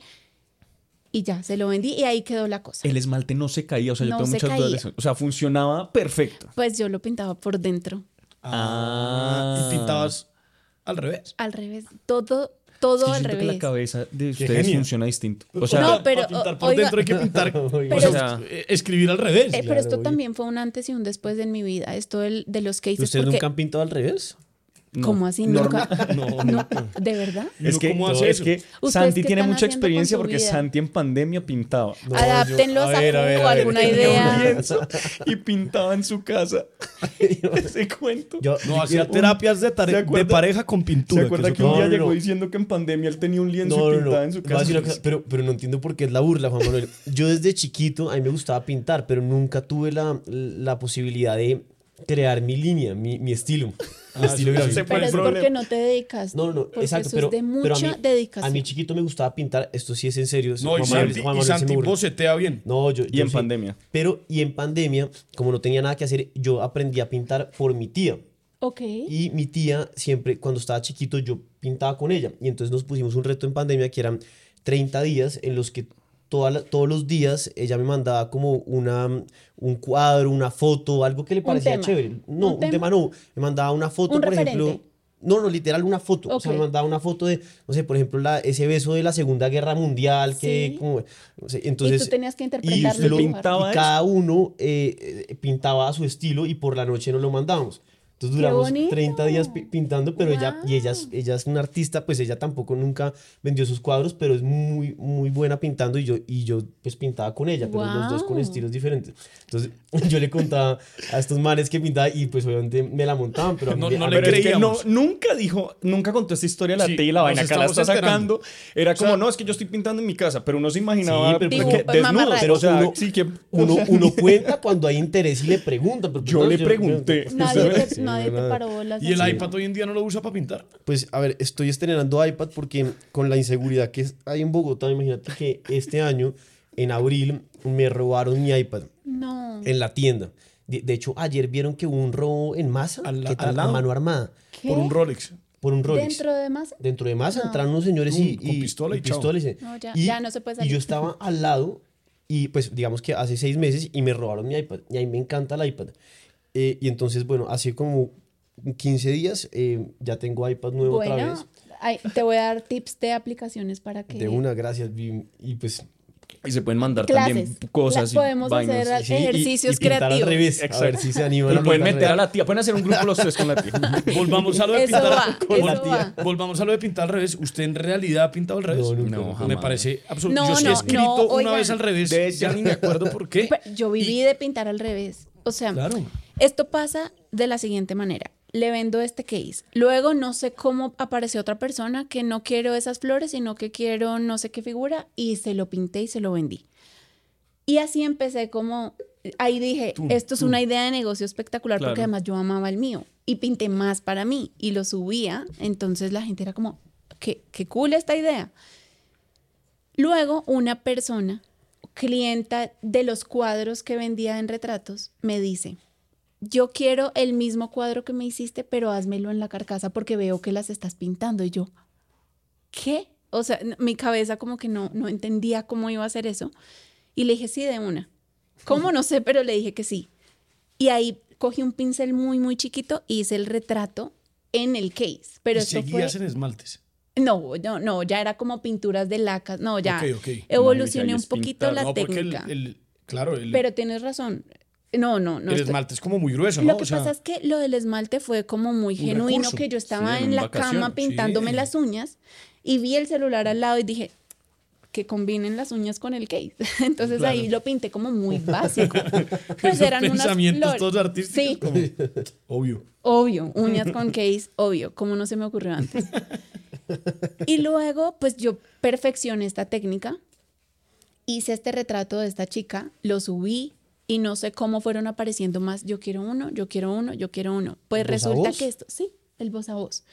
Y ya, se lo vendí y ahí quedó la cosa. El esmalte no se caía, o sea, yo tengo se muchas dudas caía. O sea, funcionaba perfecto. Pues yo lo pintaba por dentro. Ah, y pintabas al revés. Al revés. Todo, todo Es que yo al siento que revés. la cabeza de ustedes funciona distinto. O sea, No, pero, para pintar por oiga- dentro hay que pintar. Pero- o sea, eh, escribir al revés. Eh, pero Claro, esto también fue un antes y un después en mi vida. Esto del- de, los cases. ¿Ustedes porque, nunca han pintado al revés? No. ¿Cómo así? Normal. Nunca. No, No, ¿De verdad? Es que, ¿cómo hace Santi tiene mucha experiencia porque vida? Santi en pandemia pintaba. No, Adáptenlos yo- a, ver, a ver, Q, a ver. alguna idea. y pintaba en su casa. Ese cuento. Yo, No, hacía terapias de, tare- ¿Se acuerda- de pareja con pintura. ¿Se acuerda que un día no, llegó no. diciendo que en pandemia él tenía un lienzo No, y no, pintaba no. en su casa? cosa, pero, pero no entiendo por qué es la burla, Juan Manuel. Yo desde chiquito, a mí me gustaba pintar, pero nunca tuve la, la posibilidad de crear mi línea, mi, mi estilo. mi Ah, estilo sí, gráfico. ese fue Pero es porque no te dedicas. No, no, porque exacto, eso pero, es de pero a mucha mí, dedicación. a mí chiquito me gustaba pintar, esto sí es en serio. No, y Juan Manuel- Santi, Juan y Manuel Santi bocetea bien. No, yo, Y yo en sí. pandemia. Pero, y en pandemia, como no tenía nada que hacer, yo aprendí a pintar por mi tía. Ok. Y mi tía siempre, cuando estaba chiquito, yo pintaba con ella. Y entonces nos pusimos un reto en pandemia que eran 30 días en los que toda la- todos los días ella me mandaba como una, un cuadro, una foto, algo que le parecía tema. chévere. No, Un un, tema. tema. no. Me mandaba una foto, Un por referente. ejemplo. No, no, literal una foto. O sea, me mandaba una foto de, no sé, por ejemplo, la, ese beso de la Segunda Guerra Mundial que... Sí. como- no sé, entonces, y tú tenías que y interpretarlo. lo- y pintaba dibujarlo. y cada uno eh, eh, pintaba a su estilo y por la noche nos lo mandábamos. Entonces ¡Qué duramos bonito! 30 días pi- pintando, pero ella, y ella, ella es una artista, pues ella tampoco nunca vendió sus cuadros, pero es muy, muy buena pintando y yo, y yo pues pintaba con ella, pero los dos con estilos diferentes. Entonces yo le contaba a estos manes que pintaba y pues obviamente me la montaban, pero a mí No- no a le Pero es que no, creíamos. nunca dijo, nunca contó esta historia de la Sí, T y la vaina. Acá la está sacando. Era como, sea- no, es que yo estoy pintando en mi casa, pero uno se imaginaba Sí, pero- que Dibujo, desnudo. mamarracho. Pero, o sea, Uno- sí que Uno, uno cuenta cuando hay interés y le pregunta. pero pues Yo no, le pregunté. Sí, nadie te nada. paró bolas. Y el así. iPad hoy en día no lo usa para pintar. Pues a ver, estoy estrenando iPad porque con la inseguridad que hay en Bogotá, imagínate que este año, en abril, me robaron mi iPad No. en la tienda. De, de hecho, ayer vieron que hubo un robo en masa, Al que tal, al lado. a mano armada, ¿Qué? Por un Rolex. por un Rolex. ¿Dentro de más? Dentro de masa No. entraron unos señores y, con y- pistola y chao. pistolas, eh. No, ya- y, ya no se puede y salir. yo estaba al lado y pues digamos que hace seis meses y me robaron mi iPad. Y a mí me encanta el iPad. Eh, y entonces, bueno, hace como 15 días eh, ya tengo iPad nuevo otra Bueno, vez. ay, te voy a dar tips de aplicaciones para que... De una, gracias. Y pues Y se pueden mandar Clases. también cosas y La- podemos vainas. hacer sí, y- ejercicios y pintar creativos. al revés. A Exacto. ver si se animan. A pueden meter a la tía, pueden hacer un grupo los tres con la tía. Volvamos a lo de Eso pintar. va, eso Vol- va. Volvamos a lo de pintar al revés. ¿Usted en realidad ha pintado al revés? No, nunca, No. Me parece absoluto. No, Yo sí he escrito no, una oigan. vez al revés. De- ya ni me acuerdo por qué. Yo viví de pintar al revés. O sea, Claro. esto pasa de la siguiente manera. Le vendo este case. Luego no sé cómo apareció otra persona que no quiero esas flores, sino que quiero no sé qué figura y se lo pinté y se lo vendí. Y así empecé como, ahí dije, Tú, esto es tú. una idea de negocio espectacular Claro. porque además yo amaba el mío y pinté más para mí y lo subía. Entonces la gente era como, qué, qué cool esta idea. Luego una persona, clienta de los cuadros que vendía en retratos, me dice, yo quiero el mismo cuadro que me hiciste, pero házmelo en la carcasa porque veo que las estás pintando. Y yo, ¿qué? O sea, mi cabeza como que no, no entendía cómo iba a hacer eso. Y le dije, sí, de una. ¿Cómo? No sé, pero le dije que sí. Y ahí cogí un pincel muy, muy chiquito y hice el retrato en el case. Pero y fue... en esmaltes. No, no, no, ya era como pinturas de lacas. No, ya Ok, ok. evolucioné No, un poquito pintar. la no, porque el, técnica. el- claro, el, Pero tienes razón. No, no, no. el estoy- esmalte es como muy grueso, ¿no? Lo que O sea, pasa es que lo del esmalte fue como muy genuino, recurso. que yo estaba Sí, en en la cama pintándome sí. las uñas y vi el celular al lado y dije que combinen las uñas con el case. Entonces Claro. ahí lo pinté como muy básico. Pues eran unas pensamientos todos artísticos. Sí, como- obvio. obvio, uñas con case, obvio, como no se me ocurrió antes. Y luego, pues yo perfeccioné esta técnica, hice este retrato de esta chica, lo subí y no sé cómo fueron apareciendo más. Yo quiero uno, yo quiero uno, yo quiero uno. Pues ¿Voz a resulta que esto, sí, el voz a voz.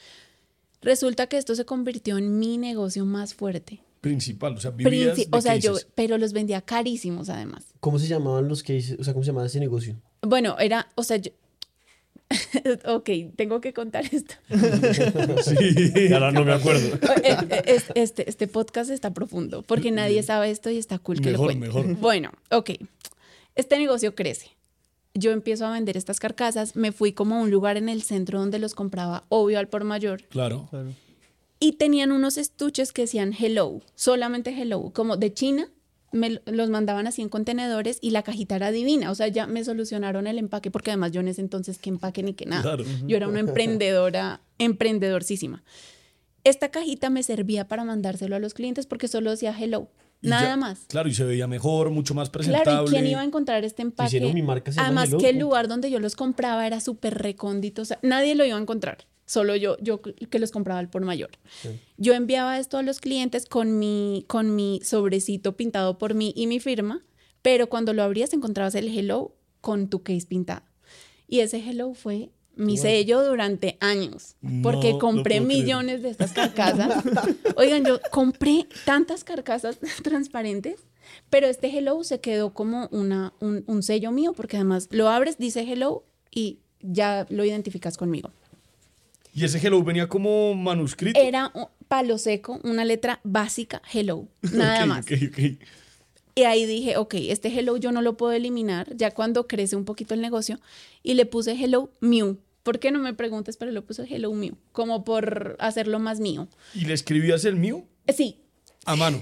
Resulta que esto se convirtió en mi negocio más fuerte. Principal, o sea, vivías Princi- de o sea, yo, pero los vendía carísimos además. ¿Cómo se llamaban los cases? O sea, ¿cómo se llamaba ese negocio? Bueno, era, o sea, yo... ok, tengo que contar esto. Sí. Ahora no me acuerdo. Eh, eh, es- Este, este podcast está profundo porque nadie sabe esto y está cool que Mejor, lo cuente. mejor. Bueno, ok. Este negocio crece. Yo empiezo a vender estas carcasas. Me fui como a un lugar en el centro donde los compraba, obvio al por mayor. Claro. Y tenían unos estuches que decían hello, solamente hello, como de China. Me lo- los mandaban así en contenedores y la cajita era divina. O sea, ya me solucionaron el empaque porque además yo en ese entonces que empaque ni que nada. Claro. Yo era una emprendedora, emprendedorcísima. Esta cajita me servía para mandárselo a los clientes porque solo decía hello, Y nada ya- más. Claro, y se veía mejor, mucho más presentable. Claro, ¿y quién iba a encontrar este empaque? Hicieron mi marca, se llama Además que el lugar donde yo los compraba era súper recóndito, o sea, nadie lo iba a encontrar, solo yo, yo que los compraba al por mayor. Yo enviaba esto a los clientes con mi, con mi sobrecito pintado por mí y mi firma, pero cuando lo abrías encontrabas el hello con tu case pintado. Y ese hello fue mi sello durante años, porque No compré creer. millones de estas carcasas. Oigan, yo compré tantas carcasas transparentes, pero este hello se quedó como una, un, un sello mío, porque además lo abres, dice hello y ya lo identificas conmigo. Y ese hello venía como manuscrito. Era un palo seco, una letra básica, hello, nada Ok, más. ok, ok. Y ahí dije, ok, este hello yo no lo puedo eliminar, ya cuando crece un poquito el negocio, y le puse hello Mew. ¿Por qué no me preguntes? Pero le puse hello Mew, como por hacerlo más mío. ¿Y le escribías el? Eh, Sí, A mano.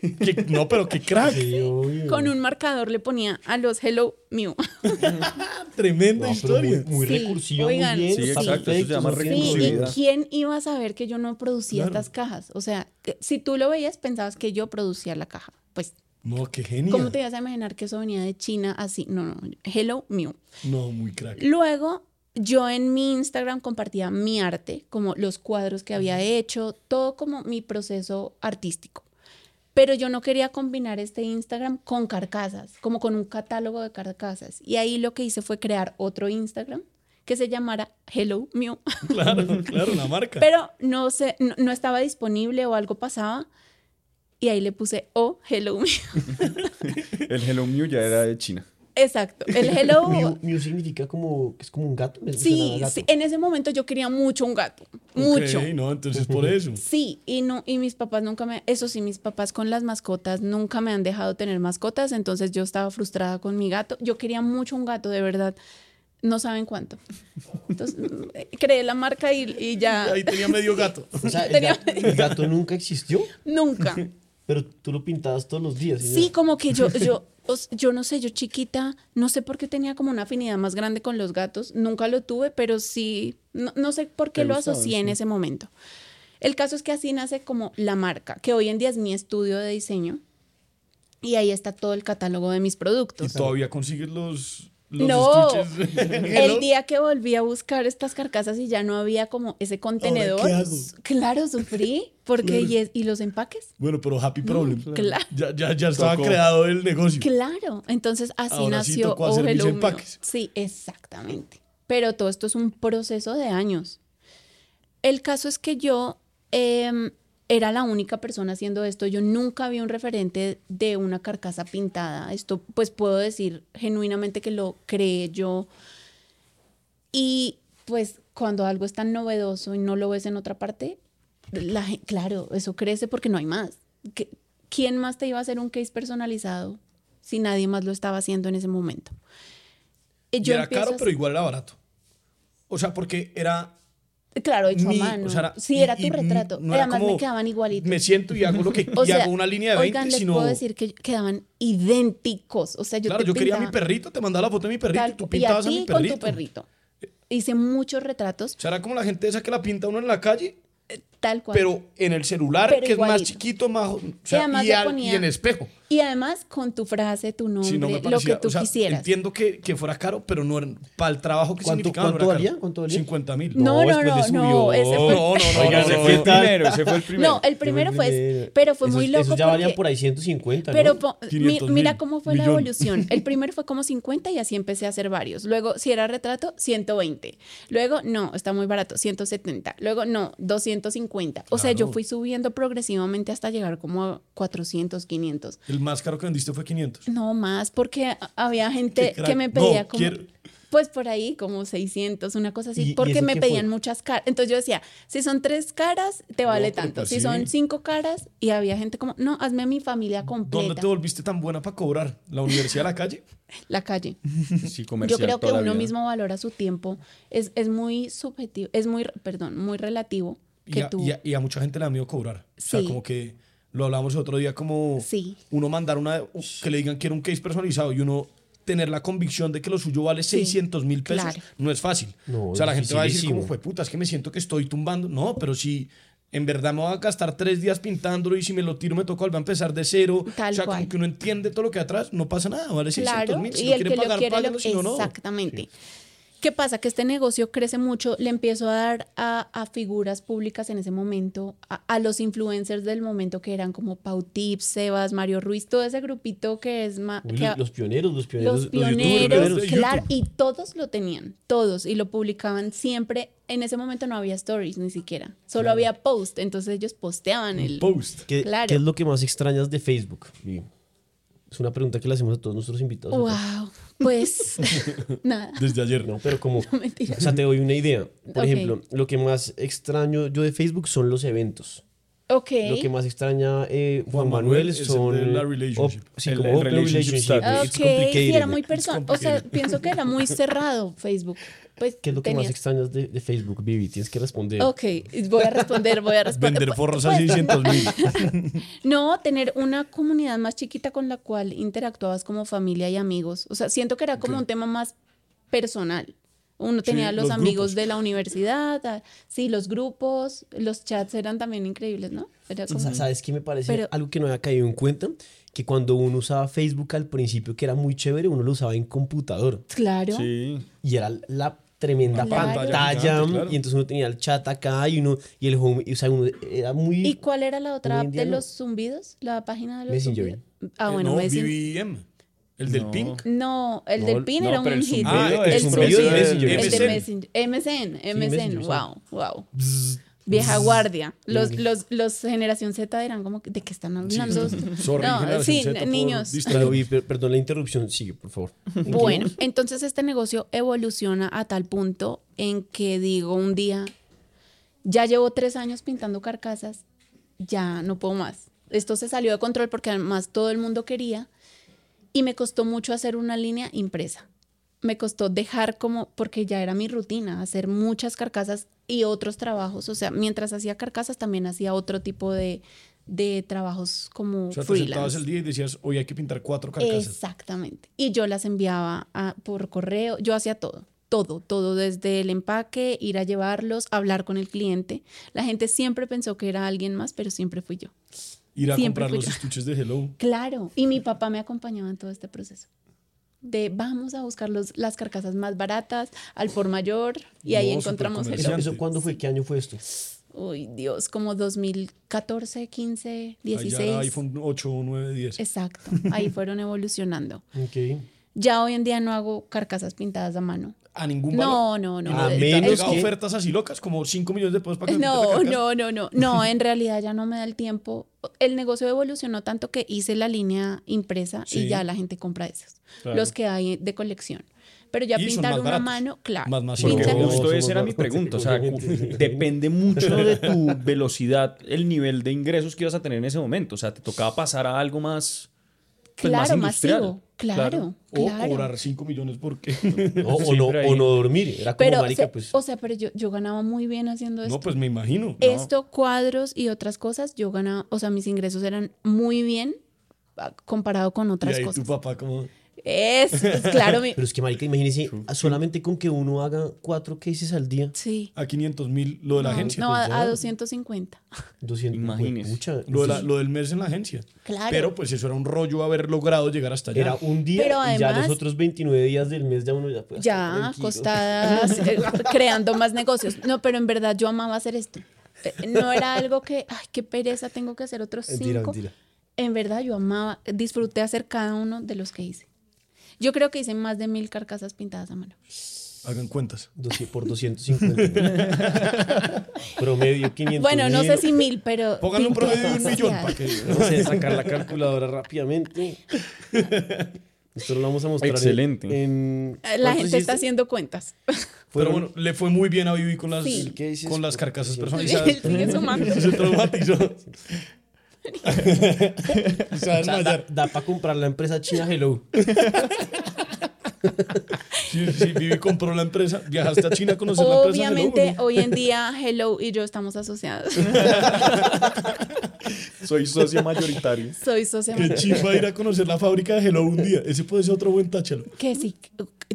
Qué- no, pero qué crack. Sí, obvio. con un marcador le ponía a los hello Mew. Tremenda No, pero muy, historia. muy Sí, recursivo, oigan, muy bien. Sí, exacto, eso se llama bien. ¿y recursividad. quién iba a saber que yo no producía Claro. estas cajas? O sea, que si tú lo veías pensabas que yo producía la caja. Pues, No, qué genial. ¿cómo te ibas a imaginar que eso venía de China así? No, no, hello Mew. No, muy crack. Luego, yo en mi Instagram compartía mi arte, como los cuadros que había hecho, todo como mi proceso artístico. Pero yo no quería combinar este Instagram con carcasas, como con un catálogo de carcasas. Y ahí lo que hice fue crear otro Instagram que se llamara Hello Mew. Claro, claro, la marca. Pero no, sé, no, no estaba disponible o algo pasaba. Y ahí le puse Oh Hello Mew. El Hello Mew ya era de China. Exacto. El Hello. Mew, Mew significa como, que es como un gato. Sí, gato. sí, en ese momento yo quería mucho un gato. Mucho. Ok, no, entonces por eso. Sí, y no, y mis papás nunca me, eso sí, mis papás con las mascotas nunca me han dejado tener mascotas, entonces yo estaba frustrada con mi gato. Yo quería mucho un gato, de verdad. No saben cuánto. Entonces, mm, creé la marca y, y ya Ahí tenía medio gato. O sea, el Tenía- gato, el gato nunca existió, nunca. pero tú lo pintabas todos los días. ¿sí? Sí, como que yo, yo, yo no sé, yo chiquita, no sé por qué tenía como una afinidad más grande con los gatos. Nunca lo tuve, pero sí, no, no sé por qué lo asocié en sí. ese momento. El caso es que así nace como la marca, que hoy en día es mi estudio de diseño. Y ahí está todo el catálogo de mis Y productos. todavía consigues los, los No, el día que volví a buscar estas carcasas y ya no había como ese contenedor, qué hago? claro, sufrí, porque y, es- y los empaques, Bueno, pero happy problem. claro. Ya, ya, ya estaba Tocó. creado el negocio. Claro, entonces así Ahora sí nació tocó hacer mis Hello Mew. empaques. Sí, exactamente. Pero todo esto es un proceso de años. El caso es que yo em, era la única persona haciendo esto. Yo nunca vi un referente de una carcasa pintada. Esto, pues puedo decir genuinamente que lo creé yo. Y pues cuando algo es tan novedoso y no lo ves en otra parte, la, claro, eso crece porque no hay más. ¿Qué- ¿Quién más te iba a hacer un case personalizado si nadie más lo estaba haciendo en ese momento? Y era caro, a- pero igual era barato. O sea, porque era Claro, hecho mi- a mano. o sea, era- sí, y- era tu y retrato. no era Además como, me quedaban igualitos. Me siento y hago lo que O y sea, hago una línea de 20, oigan, les sino puedo decir que quedaban idénticos. O sea, yo Claro, te yo quería a mi pintaba perrito, te mandaba la foto de mi perrito tal- y tú y a pintabas a, mi con perrito. tu perrito. Hice muchos retratos. O sea, era como la gente esa que la pinta uno en la calle. Tal cual. Pero en el celular, Pero que es más chiquito, más, o sea, y, al- ponía- y en espejo. Y además con tu frase, tu nombre, no lo que tú o sea, quisieras. Entiendo que, que fuera caro, pero no era, para el trabajo que ¿Cuánto- significaba. no cuánto valía? ¿Cuánto valía? 50 mil. No, no, no, no, ese fue- No, no, no, Oiga, no, ese no, fue el primero, ese fue el primero. No, el primero fue, pero fue Esos- muy loco Esos ya valían porque- por ahí 150, ¿no? Pero po- mi- 500 mira cómo fue la evolución. El primero fue como 50 y así empecé a hacer varios. Luego, si era retrato, 120. Luego, no, está muy barato, 170. Luego, no, 250. O sea, yo fui subiendo progresivamente hasta llegar como a 400, 500. El más caro que vendiste fue 500. No más, porque había gente que me pedía No, como... quiero- Pues por ahí, como 600, una cosa así, ¿Y- y porque me pedían fue? muchas caras. Entonces yo decía, si son tres caras, te vale pero tanto. pues si sí. son cinco caras, y había gente como, no, hazme a mi familia completa. ¿Dónde te volviste tan buena para cobrar? ¿La universidad la calle? La calle. Sí, Yo comercial creo que uno mismo valora su tiempo. Es, es muy subjetivo, es muy, perdón, muy relativo. Y Que a, tú, y a- y a mucha gente le da miedo cobrar. O sea, Sí. como que lo hablamos el otro día, como Sí. uno mandar una, que le digan quiero un case personalizado y uno tener la convicción de que lo suyo vale Sí, 600 mil pesos, claro. no es fácil. No, o sea, la gente va a decir como, fue puta, es que me siento que estoy tumbando. No, pero si en verdad me voy a gastar tres días pintándolo y si me lo tiro me toca volver a empezar de cero. Tal o sea, cual. como que uno entiende todo lo que hay atrás, no pasa nada, vale 600 Claro, mil. Si y no el quiere que lo pagar, quiere, lo, si no, no. exactamente. ¿Qué pasa? Que este negocio crece mucho, le empiezo a dar a, a figuras públicas en ese momento, a, a los influencers del momento que eran como Pau Tips, Sebas, Mario Ruiz, todo ese grupito que es más... Los, los pioneros, los pioneros. Los pioneros, claro, y todos lo tenían, todos, y lo publicaban siempre. En ese momento no había stories ni siquiera, solo había post, entonces ellos posteaban el... Post. ¿Qué, Claro. qué es lo que más extrañas de Facebook? Y es una pregunta que le hacemos a todos nuestros invitados. Wow, pues nada, Desde ayer. No, pero como... mentira. O sea, te doy una idea. Por ejemplo, lo que más extraño yo de Facebook son los eventos. Ok. Lo que más extraña eh, Juan, Juan Manuel, son... la relationship. sí, El- como el open relationship sí, era muy personal. O sea, pienso que era muy cerrado Facebook. Pues ¿Qué es lo que más extrañas de, de Facebook, Vivi? Tienes que responder. Ok, voy a responder, voy a responder. Vender forros a Pues, 600 mil. No, tener una comunidad más chiquita con la cual interactuabas como familia y amigos. O sea, siento que era como un tema más personal. Uno tenía los, los amigos grupos. de la universidad, ah, sí, los grupos, los chats eran también increíbles, ¿no? Era como- Sa- ¿Sabes qué me parece Pero- algo que no había caído en cuenta? Que cuando uno usaba Facebook al principio, que era muy chévere, uno lo usaba en computador. Claro. Sí. Y era la tremenda Claro. pantalla. Pantalla gigante, claro. Y entonces uno tenía el chat acá y uno y el home. y, o sea, uno era muy. ¿Y cuál era la otra app de no. los zumbidos? ¿La página de los Messenger. zumbidos? Ah, Eh, bueno, no, Messenger. BBM. El del No. Pink. No, el No, del PIN no, era un hit. zumbido Ah, el el zumbido de Messenger. El de MSN. Messenger. MSN, MSN, Messenger, sí. wow, wow. Vieja guardia. Los, los, los generación Z eran como, ¿de qué están hablando? Sorry, no, sí, Z niños. perdón la interrupción. Sigue, por favor. Bueno, entonces este negocio evoluciona a tal punto en que digo un día, ya llevo tres años pintando carcasas, ya no puedo más. Esto se salió de control porque además todo el mundo quería y me costó mucho hacer una línea impresa. Me costó dejar como, porque ya era mi rutina, hacer muchas carcasas y otros trabajos. O sea, mientras hacía carcasas también hacía otro tipo de, de trabajos como O sea, te sentabas el día y decías, hoy hay que pintar cuatro carcasas. Exactamente. Y yo las enviaba a- por correo, yo hacía todo, todo, todo, desde el empaque, ir a llevarlos, hablar con el cliente. La gente siempre pensó que era alguien más, pero siempre fui yo. Ir a Siempre comprar fui los yo. estuches de Hello. Claro. Y mi papá me acompañaba en todo este proceso. De vamos a buscar los, las carcasas más baratas al por mayor y ahí No, encontramos el supercomercial. ¿Eso, cuándo fue? ¿Qué año fue esto? Uy, Dios, como 2014, 15, Allá 16. iPhone 8, 9, 10. Exacto. Ahí fueron evolucionando. Ok. Ya hoy en día no hago carcasas pintadas a mano. A ningún valor. No, no, no. A ¿Y te han menos llegado que- ofertas así locas, como 5 millones de pesos para que me No, no, no, no. No, en realidad ya no me da el tiempo. El negocio evolucionó tanto que hice la línea impresa y ya la gente compra esas. Claro. Los que hay de colección. Pero ya pintar más una baratos, mano, claro. más masivos. Porque No, justo esa era mi pregunta. O sea, depende mucho de tu velocidad, el nivel de ingresos que ibas a tener en ese momento. O sea, te tocaba pasar a algo más. Pues, más claro, industrial. masivo. Claro, O claro. cobrar 5 millones porque... O, no, o no dormir. Era como Pero, marica, se- pues. o sea, pero yo, yo ganaba muy bien haciendo esto. no, pues me imagino. Esto, cuadros y otras cosas, yo ganaba, o sea, mis ingresos eran muy bien ah, comparado con y otras ahí cosas. tu papá como... Es, pues, claro, mi- Pero es que, marica, imagínese, solamente con que uno haga cuatro cases al día, sí. A 500 mil, lo de la No, agencia. No, pues, a, a 250. 200. Imagínese. pucha, Lo, de la- eso lo del mes en la agencia. Claro. Pero pues eso era un rollo haber logrado llegar hasta allá. Era un día Pero y ya además- los otros 29 días del mes ya uno ya puede estar Ya, tranquilo. acostadas, eh, creando más negocios. No, pero en verdad yo amaba hacer esto. Eh, No era algo que, ay, qué pereza, tengo que hacer otros Mentira, cinco. mentira. En verdad yo amaba, disfruté hacer cada uno de los que hice. Yo creo que hice más de mil carcasas pintadas a mano. Hagan cuentas. Por 250. Promedio 500 Bueno, no sé si mil, pero... Pónganle un promedio de un millón para que. No sé, sacar la calculadora rápidamente. Esto lo vamos a mostrar. en- Excelente. En, Eh, La ¿cuánto gente está haciendo cuentas. Pero bueno, le fue muy bien a Vivi con las, Sí. Con las carcasas Sí. personalizadas. Sigue sumando. Se traumatizó. O sea, da, para comprar la empresa china Hello. Sí, sí, Vivi compró la empresa. Viajaste a China a conocer la empresa. Hello, Obviamente, ¿no? hoy en día Hello y yo estamos asociados. Soy socio mayoritario. Soy socia. Qué chimba ir a conocer la fábrica de Hello un día. Ese puede ser otro buen táchalo. Que sí,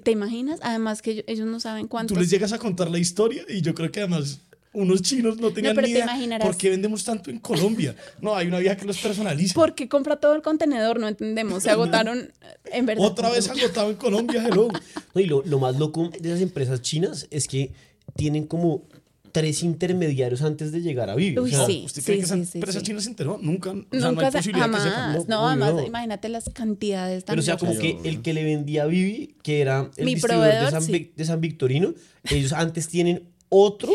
¿te imaginas? Además que ellos- no saben Tú cuántos... les llegas a contar la historia y yo creo que además unos chinos no tenían pero ni te idea por qué vendemos tanto en Colombia. No, hay una vieja que los personaliza. Porque compra todo el contenedor, no entendemos. Se agotaron, en verdad. Otra vez agotado en Colombia, Hello. No, y lo, lo más loco de esas empresas chinas es que tienen como tres intermediarios antes de llegar a Vivi. Uy, o sea, sí. ¿Usted cree que esa sí, empresa sí. china se enteró? Nunca. O sea, no Nunca hay se- posibilidad que sepa. jamás. No, No, además, no. imagínate las cantidades tan Pero o sea, como que el que le vendía a Vivi, que era el Mi distribuidor de proveedor, San, sí. Vic- de San Victorino, ellos antes tienen otro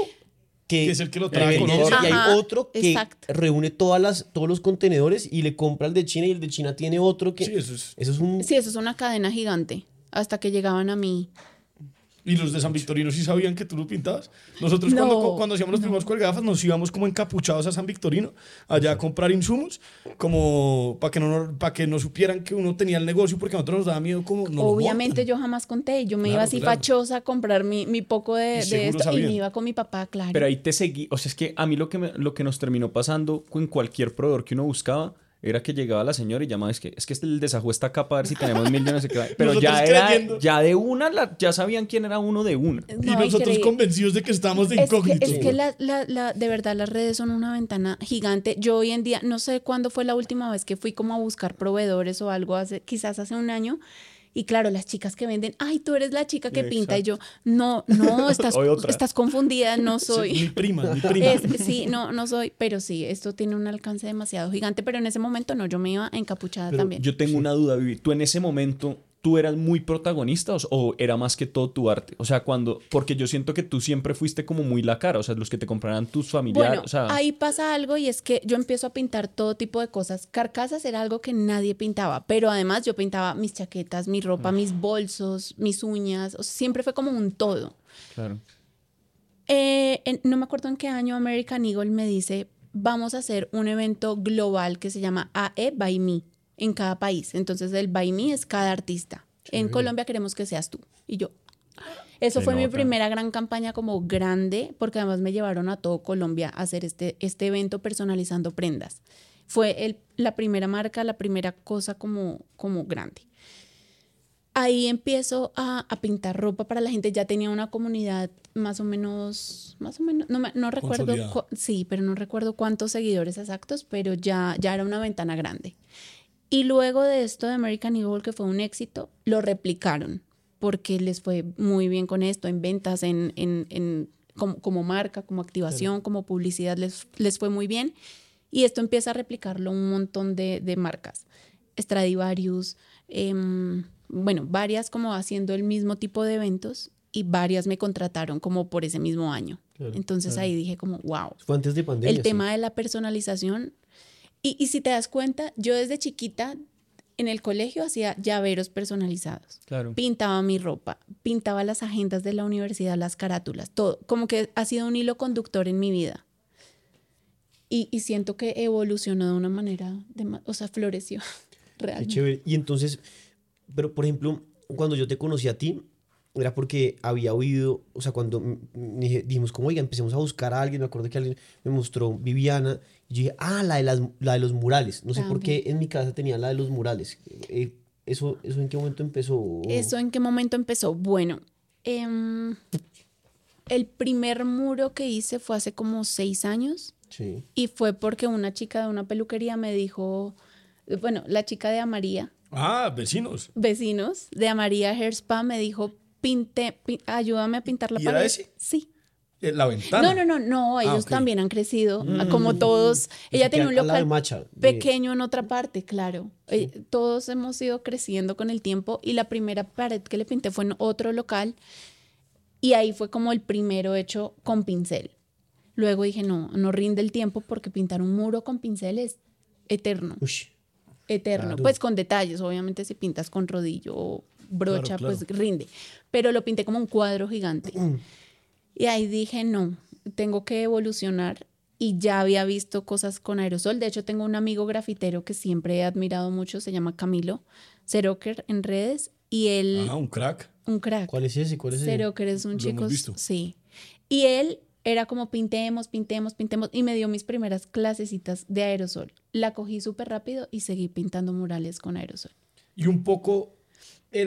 que, Que es el que lo trae Colombia. y hay otro que exacto. reúne todas las, todos los contenedores y le compra el de China y el de China tiene otro que... Sí, eso es. Eso es un... Sí, eso es una cadena gigante. Hasta que llegaban a mí. Y los de San Victorino sí sabían que tú lo pintabas. Nosotros No, cuando, cuando hacíamos los primeros colgafas nos íbamos como encapuchados a San Victorino allá a comprar insumos como para que no para que no supieran que uno tenía el negocio porque a nosotros nos daba miedo como no Obviamente yo jamás conté. Yo me Claro, iba así claro. fachosa a comprar mi, mi poco Y de, de seguro esto y sabían. me iba con mi papá, claro. Pero ahí te seguí. O sea, es que a mí lo que, me- lo que nos terminó pasando con cualquier proveedor que uno buscaba era que llegaba la señora y llamaba, es que, es que este- el desajuste está acá para ver si tenemos mil, yo no sé qué. Pero ya era, creyendo. ya de una, la- ya sabían quién era uno de una. y No, nosotros increíble. convencidos de que estamos de Es que, incógnito. es que la, la- la- de verdad las redes son una ventana gigante. Yo hoy en día, no sé cuándo fue la última vez que fui como a buscar proveedores o algo, hace, quizás hace un año. Y claro, las chicas que venden, ay, tú eres la chica que pinta. Y yo, no, no, estás, estás confundida, no Sí, soy. mi prima, mi prima. Es- sí, no, no soy, pero sí, esto tiene un alcance demasiado gigante, pero en ese momento no, yo me iba encapuchada Pero también. Yo tengo una duda, Vivi. ¿Tú en ese momento, tú eras muy protagonista o, o era más que todo tu arte? O sea, cuando, porque yo siento que tú siempre fuiste como muy la cara, o sea, los que te compraran tus familiares, Bueno, o sea, ahí pasa algo y es que yo empiezo a pintar todo tipo de cosas. Carcasas era algo que nadie pintaba, pero además yo pintaba mis chaquetas, mi ropa, mis bolsos, mis uñas, o sea, siempre fue como un todo. claro. Eh, en- no me acuerdo en qué año American Eagle me dice, vamos a hacer un evento global que se llama AE by Me en cada país. Entonces el by Me es cada artista. En Colombia queremos que seas tú. Y yo, eso Se fue mi nota. primera gran campaña como grande, porque además me llevaron a todo Colombia a hacer este, este evento personalizando prendas. Fue el- la primera marca, la primera cosa como, como grande. Ahí empiezo a, a pintar ropa para la gente. Ya tenía una comunidad más o menos, más o menos, no, no recuerdo, cu- sí, pero no recuerdo cuántos seguidores exactos, pero ya, ya era una ventana grande. Y luego de esto de American Eagle, que fue un éxito, lo replicaron porque les fue muy bien con esto, en ventas, en, en, en- como, como marca, como activación, como publicidad, les, les fue muy bien. Y esto empieza a replicarlo un montón de, de marcas. Stradivarius, em, bueno, varias como haciendo el mismo tipo de eventos y varias me contrataron como por ese mismo año. Claro, Entonces ahí dije como, wow, Fue antes de pandemia. el sí. tema de la personalización. Y, y si te das cuenta, yo desde chiquita en el colegio hacía llaveros personalizados. Claro. Pintaba mi ropa, pintaba las agendas de la universidad, las carátulas, todo. Como que ha sido un hilo conductor en mi vida. Y, y siento que evolucionó de una manera, dema- o sea, floreció Qué realmente. chévere. Y entonces, pero por ejemplo, cuando yo te conocí a ti, era porque había oído, o sea, cuando dijimos, como, oiga, empecemos a buscar a alguien, me acuerdo que alguien me mostró Viviana, y yo dije, ah, la de, las, la de los murales. No sé por qué en mi casa tenía la de los murales. Eh, ¿Eso, ¿Eso en qué momento empezó? ¿Eso en qué momento empezó? Bueno, em, el primer muro que hice fue hace como seis años Sí. y fue porque una chica de una peluquería me dijo, bueno, la chica de Amaría, Ah, vecinos. vecinos de Amaría Hair Spa me dijo, pinte, pi- ayúdame a pintar la ¿Y era pared. ese? Sí. Eh, La ventana. No, no, no, no, ellos ok. también han crecido, como todos. Ella tenía un local Macha, pequeño en otra parte, claro. Eh, todos hemos ido creciendo con el tiempo y la primera pared que le pinté fue en otro local y ahí fue como el primero hecho con pincel. Luego dije, no, no rinde el tiempo porque pintar un muro con pincel es eterno, Ush. eterno. claro. Pues con detalles, obviamente si pintas con rodillo o brocha, Claro, claro. pues rinde. Pero lo pinté como un cuadro gigante. Y ahí dije, no, tengo que evolucionar. Y ya había visto cosas con aerosol. De hecho, tengo un amigo grafitero que siempre he admirado mucho, se llama Camilo Zeroker en redes. Y él, Ah, un crack. un crack. ¿Cuál es ese? ¿Cuál es ese? Zeroker es un chico. Sí. Y él era como pintemos, pintemos, pintemos. Y me dio mis primeras clasecitas de aerosol. La cogí súper rápido y seguí pintando murales con aerosol. Y un poco el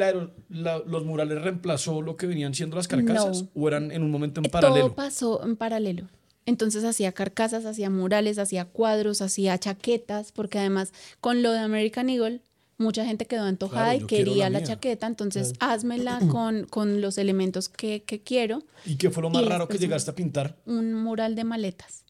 la- los murales reemplazó lo que venían siendo las carcasas No. o eran en un momento en Eh, paralelo. Todo pasó en paralelo. Entonces hacía carcasas, hacía murales, hacía cuadros, hacía chaquetas, porque además con lo de American Eagle, mucha gente quedó antojada Claro, y quería la chaqueta, entonces házmela con, con los elementos que, que quiero. ¿Y qué fue lo más Y raro que llegaste a pintar? Un mural de maletas.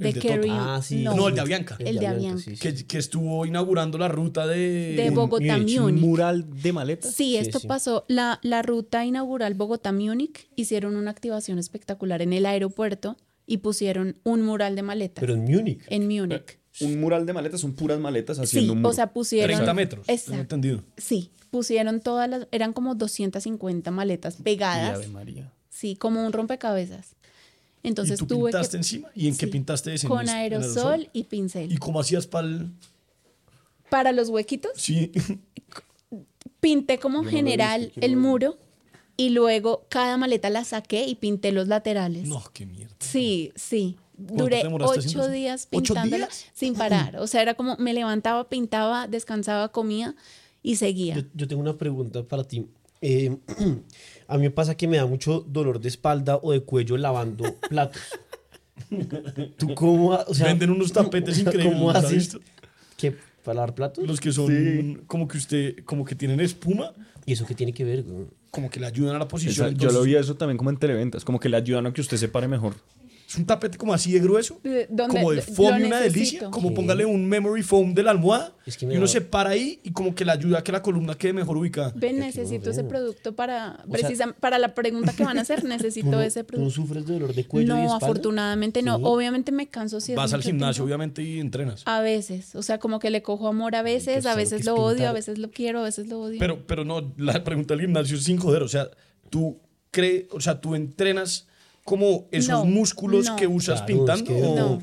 De. Toto. Ah, sí. No, el de Avianca. El de Avianca. sí, sí. Que, que estuvo inaugurando la ruta de... De Bogotá, Múnich, ¿Un Múnich. mural de maletas? Sí, esto sí. pasó. La, la ruta inaugural Bogotá-Múnich hicieron una activación espectacular en el aeropuerto y pusieron un mural de maletas Pero en Múnich. en Múnich. Un mural de maletas son puras maletas Sí, haciendo un o sea, pusieron... 30 metros. Exacto. entendido. Sí, pusieron todas las, eran como 250 maletas pegadas, Ave María. sí, como un rompecabezas. Entonces ¿Y tú tuve pintaste que, encima? ¿Y en qué pintaste ese? con ¿En aerosol, y pincel. ¿Y cómo hacías para el...? Para los huequitos, Sí. pinté como no general visto, el muro y luego cada maleta la saqué y pinté los laterales. no, qué mierda. Sí, sí. ¿Cuánto Duré ocho días ¿Ocho pintándola días? sin parar. O sea, era como me levantaba, pintaba, descansaba, comía y seguía. Yo, yo tengo una pregunta para ti. Eh, a mí me pasa que me da mucho dolor de espalda o de cuello lavando platos. ¿Tú cómo? ha- O sea, Venden unos tapetes increíbles. ¿Cómo ¿los has haces? visto? ¿Qué? ¿Para lavar platos? Los que son como que usted, como que tienen espuma, ¿Y eso qué tiene que ver? güey? como que le ayudan a la posición. Esa- yo lo entonces, vi eso también como en televentas, como que le ayudan a que usted se pare mejor. Es un tapete como así de grueso, ¿De dónde- como de lo foam y una necesito? delicia, como Sí. póngale un memory foam de la almohada Es que me y uno se para ahí y como que le ayuda a que la columna quede mejor ubicada. Necesito ese producto para, O sea- precisa- para la pregunta que van a hacer, ¿Tú necesito no, ese tú no producto. sufres de dolor de cuello y No, espalda? afortunadamente no. Obviamente me canso si es Vas al gimnasio, tiempo. obviamente, y entrenas. A veces, o sea, como que le cojo amor a veces, a lo veces es lo odio, a veces lo quiero, a veces lo odio. Pero, pero no, la pregunta del gimnasio es sin joder. O sea, tú crees, o sea, tú entrenas como esos No, músculos no. que usas Claro, pintando. es que- o- No.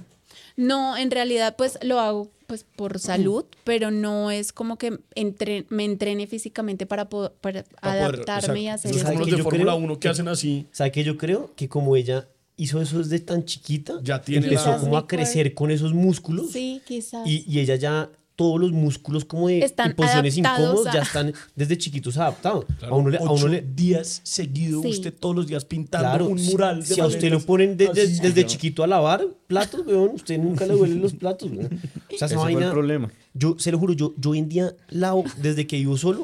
No, en realidad pues lo hago pues por salud, pero no es como que entre- me entrene físicamente para, po- para para poder- adaptarme y exacto. hacer eso. como los que de yo Fórmula creo 1 que hacen así. ¿Sabe que yo creo? Que como ella hizo eso desde tan chiquita, Ya tiene empezó la- como a crecer con esos músculos Sí, quizás. y, y ella ya todos los músculos como de Están y posiciones incómodas a- ya están desde chiquitos adaptados. Claro, a uno le, a uno le- días seguidos, Sí. usted todos los días pintando claro, un si- mural. de Si, a usted lo ponen de- de- Así, desde ¿no? chiquito a lavar platos, weón, usted nunca le duelen los platos. weón. O sea, esa Ese fue el problema. yo se lo juro, yo, yo hoy en día lavo, desde que vivo solo,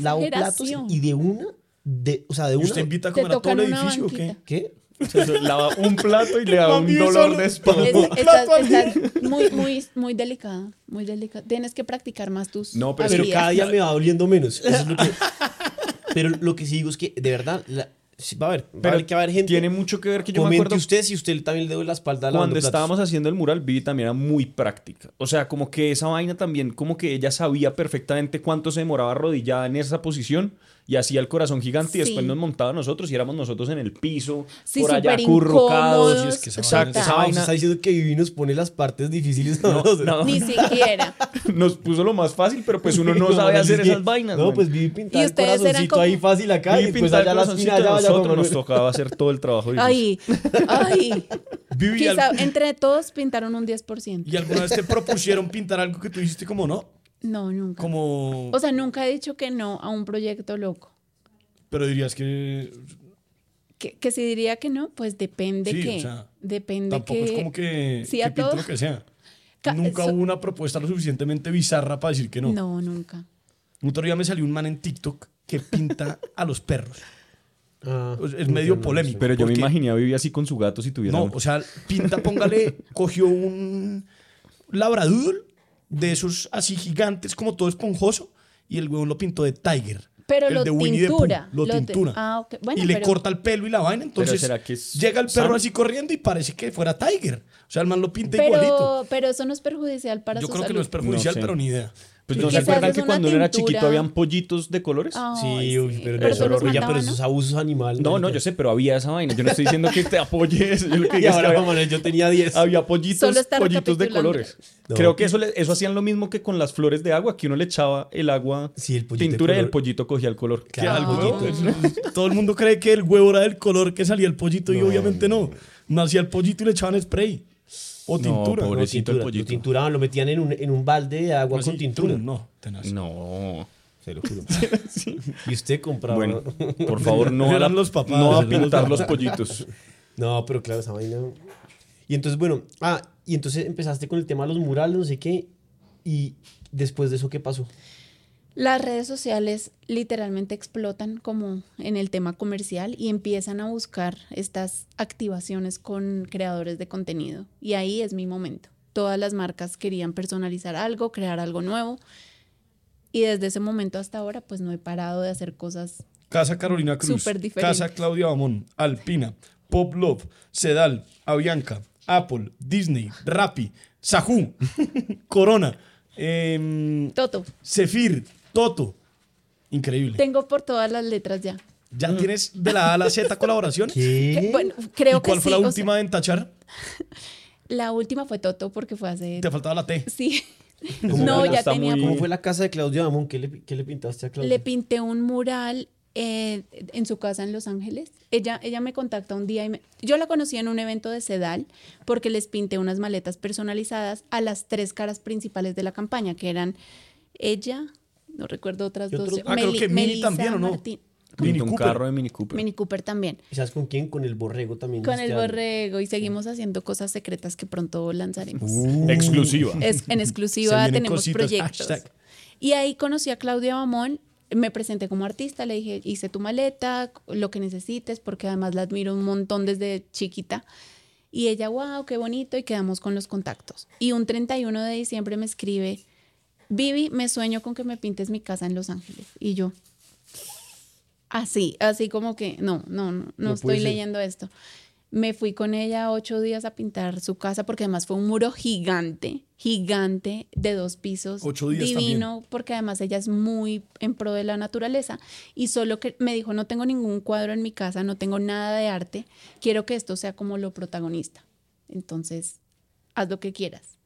lavo platos y de una, de, o sea, de ¿Y una. usted invita a comer a todo el edificio o qué? ¿Qué? Se lava un plato y le da un dolor de espalda. Es- estás, estás muy, muy, muy delicada, muy delicada. Tienes que practicar más tus No, pero- Pero cada día me va doliendo menos. Eso es lo que- pero lo que sí digo es que, de verdad, la- sí, va a haber, va a Pero haber que haber gente. tiene mucho que ver que yo me Comente acuerdo usted si usted también le duele la espalda cuando platos. estábamos haciendo el mural, Vivi también era muy práctica. O sea, como que esa vaina también, como que ella sabía perfectamente cuánto se demoraba arrodillada en esa posición y hacía el corazón gigante y después nos montaba a nosotros y éramos nosotros en el piso, Sí, por allá acurrucados. es que esa Exacto, vaina esa usted vaina está diciendo que Vivi nos pone las partes difíciles. No, no. Ni siquiera. nos puso lo más fácil, pero pues uno no sabe hacer que- esas vainas. No, man. pues Vivi pintar Y el ustedes eran corazoncito como- ahí fácil acá Vivi y pues pintaba allá el la corazoncito esquina y allá vaya nosotros nos tocaba hacer todo el trabajo. difícil. Ay, ay. Vivi, ¿y, Quizá al- entre todos pintaron un 10%. ¿y alguna vez te propusieron pintar algo que tú dijiste como no? No, nunca. Como, O sea, nunca he dicho que no a un proyecto loco. pero dirías que Que, que si diría que no, pues depende Sí, que. o sea, depende tampoco que. es como que, Sí, que a pinte todo. lo que sea. Ca- Nunca so- hubo una propuesta lo suficientemente bizarra para decir que no. No, nunca. Un otro día me salió un man en TikTok que pinta a los perros. Ah, Es- medio no, polémico. Pero yo me Porque- imaginé a Vivi así con su gato si tuviera. No, o sea, pinta, póngale, cogió un labradoodle de esos así gigantes, como todo esponjoso, y el huevón lo pintó de Tiger. Pero el lo de Winnie Pooh, lo lo te- tintura. ah. Bueno, y le pero- corta el pelo y la vaina, entonces ¿será que es llega el perro sano? así corriendo y parece que fuera Tiger. O sea, el man lo pinta igualito. Pero, pero eso no es perjudicial para Yo su creo que no es perjudicial, No pero ni idea. Pues ¿Y no se acuerdan que ¿Es cuando uno era chiquito habían pollitos de colores. Sí, uy, pero, Pero eso, oye, pero eso es ¿no? abusos animales. No, no, yo sé, pero había esa vaina. Yo no estoy diciendo que te apoyes. Yo lo que Y digo es que ahora, había, yo tenía 10. había pollitos, pollitos de colores. No. Creo que eso, le- eso hacían lo mismo que con las flores de agua, que uno le echaba el agua Sí, el tintura y el pollito cogía el color. ¿Qué Claro, algo, el pollito. Todo el mundo cree que el huevo era del color que salía el pollito y obviamente no. Nacía el pollito y le echaban spray. O No, tintura. pobrecito el tintura- pollito. lo tinturaban, lo metían en un, en un balde de agua con tintura. No, tenaz. No. Se lo juro. Y usted compraba. Bueno, por favor, no a, los papás, no a los pintar los pollitos. No, pero claro, esa vaina. Y entonces, bueno, ah, y entonces empezaste con el tema de los murales, no sé qué. Y después de eso, ¿qué pasó? Las redes sociales literalmente explotan como en el tema comercial y empiezan a buscar estas activaciones con creadores de contenido. Y ahí es mi momento. Todas las marcas querían personalizar algo, crear algo nuevo. Y desde ese momento hasta ahora, pues no he parado de hacer cosas. Casa Carolina Cruz. Casa Claudia Bamón, Alpina, Pop Love, Sedal, Avianca, Apple, Disney, Rappi, Sajú, Corona, em, Toto, Zephyr, Toto. Increíble. tengo por todas las letras ya. ¿Ya tienes de la A a la Z colaboraciones? ¿Qué? Que, bueno, creo ¿Y cuál que fue sí, la o sea, última en tachar? la última fue Toto porque fue hace... Te faltaba la T. Sí. No, ya tenía... muy- ¿Cómo fue la casa de Claudia Amón? ¿Qué le, qué le pintaste a Claudia? Le pinté un mural eh, en su casa en Los Ángeles. Ella, ella me contacta un día y me- yo la conocí en un evento de Sedal porque les pinté unas maletas personalizadas a las tres caras principales de la campaña, que eran ella, no recuerdo otras ¿Y dos. Ah, creo que Mini Melissa también, ¿o no? Martín- Mini un Cooper. carro de Mini Cooper. Mini Cooper también. ¿Y sabes con quién? Con el borrego también. Con hiciste el borrego y seguimos haciendo cosas secretas que pronto lanzaremos. Exclusiva. Es, en exclusiva tenemos cositas, proyectos. hashtag. Y ahí conocí a Claudia Bamón, me presenté como artista, le dije, hice tu maleta, lo que necesites, porque además la admiro un montón desde chiquita. Y ella, wow, qué bonito, y quedamos con los contactos. Y un 31 de diciembre me escribe, Vivi, me sueño con que me pintes mi casa en Los Ángeles. Y yo, así, así como que, no, no, no, no, No estoy ser. leyendo esto. Me fui con ella ocho días a pintar su casa porque además fue un muro gigante, gigante de dos pisos. Ocho días Divino, porque además ella es muy en pro de la naturaleza. Y solo que me dijo, no tengo ningún cuadro en mi casa, no tengo nada de arte, quiero que esto sea como lo protagonista. Entonces, haz lo que quieras.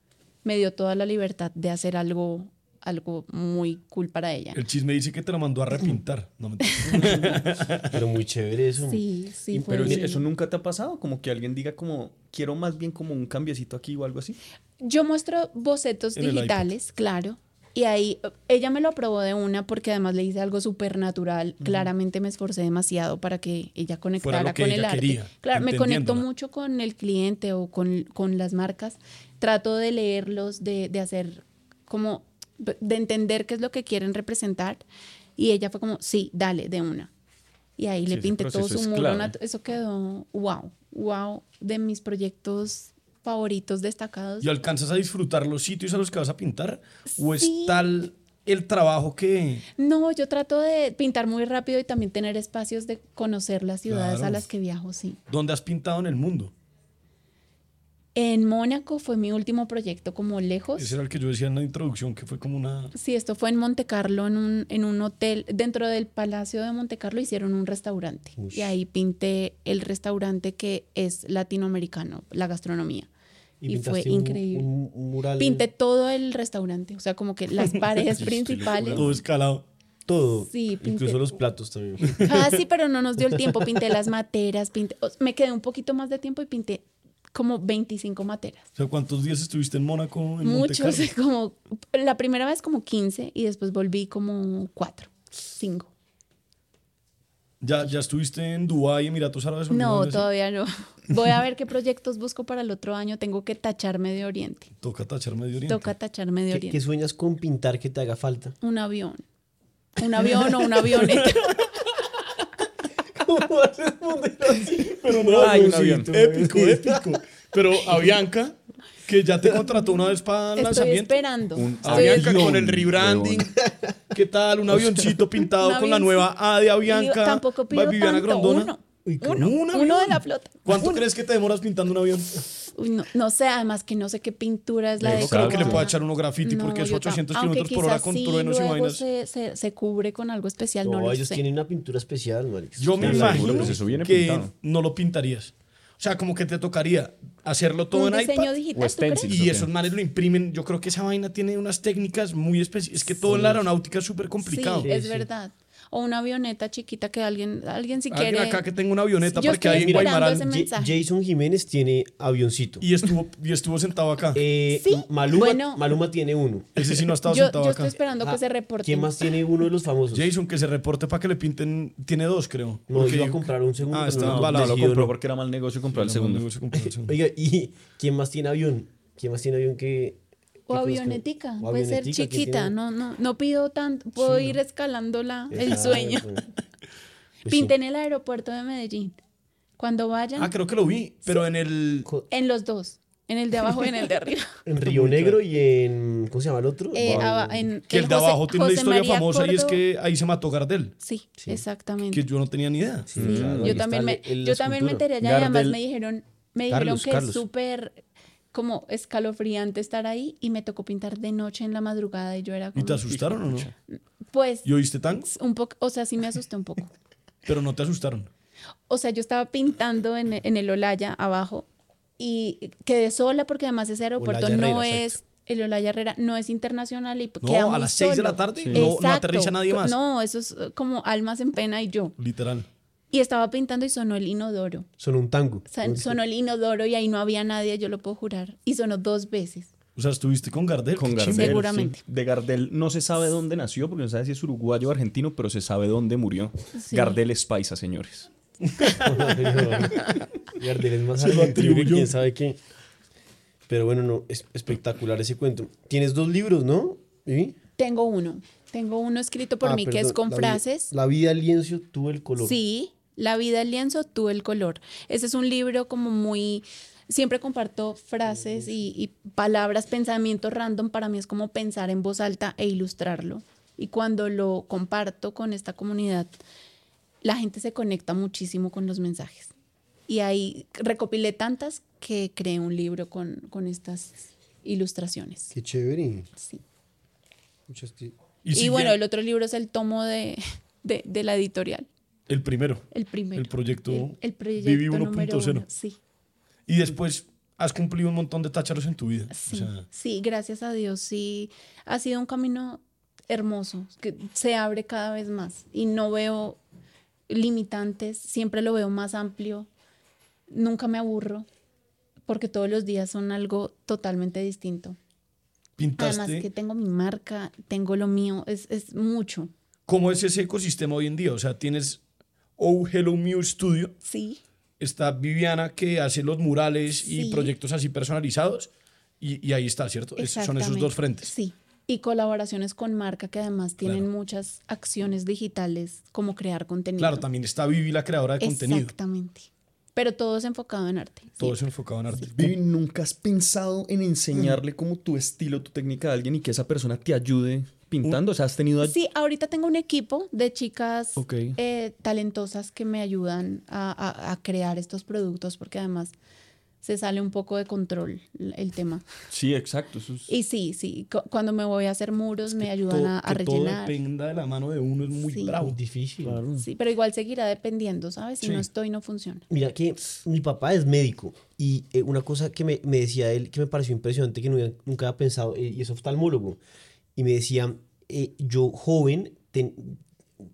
Me dio toda la libertad de hacer algo, algo muy cool para ella. El chisme dice que te la mandó a repintar. No, mentira. Pero muy chévere eso. Sí, sí, fue Pero lindo. eso nunca te ha pasado, como que alguien diga como, quiero más bien como un cambiecito aquí o algo así. Yo muestro bocetos En digitales, claro. Y ahí ella me lo aprobó de una porque además le hice algo súper natural. Claramente me esforcé demasiado para que ella conectara que con ella el arte. quería, claro, me conecto mucho con el cliente o con, con las marcas. Trato de leerlos, de, de hacer como, de entender qué es lo que quieren representar. Y ella fue como, sí, dale, de una. Y ahí Sí, le pinté todo su es muro. Eso quedó, wow, wow, de mis proyectos favoritos destacados. ¿Y alcanzas a disfrutar los sitios a los que vas a pintar? ¿O Sí. es tal el trabajo que... No, yo trato de pintar muy rápido y también tener espacios de conocer las ciudades Claro. a las que viajo, sí. ¿Dónde has pintado en el mundo? En Mónaco fue mi último proyecto como lejos. Ese era el que yo decía en la introducción, que fue como una... Sí, esto fue en Monte Carlo, en un, en un hotel. Dentro del Palacio de Monte Carlo hicieron un restaurante. Y ahí pinté el restaurante que es latinoamericano, la gastronomía. Y, fue un- increíble. Un, mural. Pinté todo el restaurante, o sea, como que las paredes principales. Todo escalado. todo. Sí, pinté- Incluso los platos también. Ah, sí, pero no nos dio el tiempo. Pinté las materas, pinté. Me quedé un poquito más de tiempo y pinté como 25 materas. O sea, ¿cuántos días estuviste en Mónaco? En Muchos, como la primera vez como 15 y después volví como 4, 5. ¿Ya, ¿Ya estuviste en Dubái, Emiratos Árabes? alguna No, todavía no. Voy a ver qué proyectos busco para el otro año. Tengo que tachar Medio Oriente. Toca tachar Medio Oriente. Toca tachar Medio ¿Qué, Oriente. qué sueñas con pintar que te haga falta? Un avión. Un avión o una avioneta. ¿Cómo vas a responder así? Pero no, Ay, un avión. Épico, épico. Pero a Bianca, que ya te contrató una vez para el Estoy lanzamiento. esperando. Un A Estoy Bianca avión, con el rebranding. ¿Qué tal? Un avioncito pintado Un con la avión- nueva A de Avianca. Tampoco pido Viviana tanto. Grondona. Uno. Uy, ¿qué? Uno, Un uno avión. de la flota. ¿Cuánto Uno. crees que te demoras pintando un avión? Uy, no, no sé, además que no sé qué pintura es la de No creo que le pueda echar uno graffiti porque es yo tam- 800 aunque kilómetros por hora con sí, truenos y luego vainas. Se, se, se cubre con algo especial, no, No, lo ellos sé. tienen una pintura especial, Marix. Yo me imagino pues eso viene que pintado. no lo pintarías. O sea, como que te tocaría hacerlo todo Un en diseño iPad. digital. Y esos manes lo imprimen. Yo creo que esa vaina tiene unas técnicas muy especiales. Es que todo en la aeronáutica es súper complicado. Sí, es verdad. O una avioneta chiquita que alguien, alguien si Alguien quiere. acá que tenga una avioneta Yo porque hay en mensaje. Jason Jiménez tiene avioncito. Y estuvo, y estuvo sentado acá. Eh, Sí, Maluma, bueno. Maluma tiene uno. Ese sí no ha estado yo, sentado yo acá. estoy esperando que Ah, se reporte. ¿Quién más tiene uno de los famosos? Jason, que se reporte para que le pinten. Tiene dos, creo. No, Porque iba a comprar un segundo. Ah, está no, embalado, No, lo compró no. porque era mal negocio comprar el segundo. no, se compró el segundo. Oiga, ¿y quién más tiene avión? ¿Quién más tiene avión que... O avionetica, O puede ser avionetica, ¿quién chiquita, no, no, no pido tanto, puedo ir escalando la, el sueño. Pues sí. Pinté en el aeropuerto de Medellín. Cuando vayan, Ah, creo que lo vi, pero en el. En los dos, en el de abajo y en el de arriba. En Río Negro y en... ¿Cómo se llama el otro? Eh, Wow. en Que el de José- abajo tiene una historia María famosa y es que ahí se mató Gardel. Sí, exactamente. Que yo no tenía ni idea. Sí, claro, ahí yo también, me, yo también me enteré allá y además me dijeron, me dijeron Carlos, que Carlos. es súper como escalofriante estar ahí y me tocó pintar de noche en la madrugada y yo era ¿Y como, te asustaron o no? pues ¿Y oíste tan? un poco, o sea, sí me asusté un poco. Pero no te asustaron. O sea, yo estaba pintando en, en el Olaya abajo y quedé sola porque además ese aeropuerto Olaya no Herrera, es, el Olaya Herrera no es internacional y No, queda a las 6 de la tarde no, no aterriza nadie más. No, eso es como almas en pena y yo. Literal. Y estaba pintando y sonó el inodoro. Son un tango. Son- sonó el inodoro y ahí no había nadie, yo lo puedo jurar. Y sonó dos veces. O sea, estuviste con Gardel. Con Gardel. Seguramente. sí. De Gardel no se sabe dónde nació, porque no se sabe si es uruguayo o argentino, pero se sabe dónde murió. Sí. Gardel es paisa, señores. Gardel es más argentino que atribuyó. quién sabe qué. Pero bueno, no, es espectacular ese cuento. Tienes dos libros, ¿no? Vivi? Tengo uno. Tengo uno escrito por Ah, mí que es perdón, con la vi- frases. La vida al lienzo, tú el color. Sí, La vida del lienzo, tú el color. Ese es un libro como muy... Siempre comparto frases y, y palabras, pensamientos random. Para mí es como pensar en voz alta e ilustrarlo. Y cuando lo comparto con esta comunidad, la gente se conecta muchísimo con los mensajes. Y ahí recopilé tantas que creé un libro con, con estas ilustraciones. Qué chévere. Sí. Muchas Y, bueno, el otro libro es el tomo de, de, de la editorial, el primero. el primero. El proyecto El, el proyecto Vivi número 1.0. uno, Sí, Y después has cumplido un montón de tácharos en tu vida. sí, O sea, sí, gracias a Dios, sí. Ha sido un camino hermoso, que se abre cada vez más y no veo limitantes, siempre lo veo más amplio, nunca me aburro, porque todos los días son algo totalmente distinto. pintaste. Además que tengo mi marca, tengo lo mío, es, es mucho. ¿Cómo es ese ecosistema hoy en día? O sea, tienes Oh Hello Mew Studio, Sí, está Viviana que hace los murales y proyectos así personalizados y, y ahí está, ¿cierto? Es- son esos Exactamente. dos frentes. Sí. Y colaboraciones con marca que además tienen Claro. muchas acciones digitales como crear contenido. Claro, también está Vivi, la creadora de contenido. Exactamente. Pero todo es enfocado en arte. Todo sí. es enfocado en arte. Vivi, ¿nunca has pensado en enseñarle como tu estilo, tu técnica a alguien y que esa persona te ayude pintando? O sea, has tenido... Sí, ahorita tengo un equipo de chicas Ok. eh, talentosas que me ayudan a, a- a crear estos productos porque además se sale un poco de control el tema. Sí, exacto. eso es- Y sí, sí, cu- cuando me voy a hacer muros me ayudan Todo- a, a que todo rellenar. dependa de la mano de uno es muy Sí. bravo. Difícil. Sí, pero igual seguirá dependiendo, ¿sabes? Si Sí. no estoy, no funciona. Mira que mi papá es médico y eh, una cosa que me, me decía él que me pareció impresionante que no había- nunca había pensado, eh, y es oftalmólogo, y me decía, eh, yo joven ten-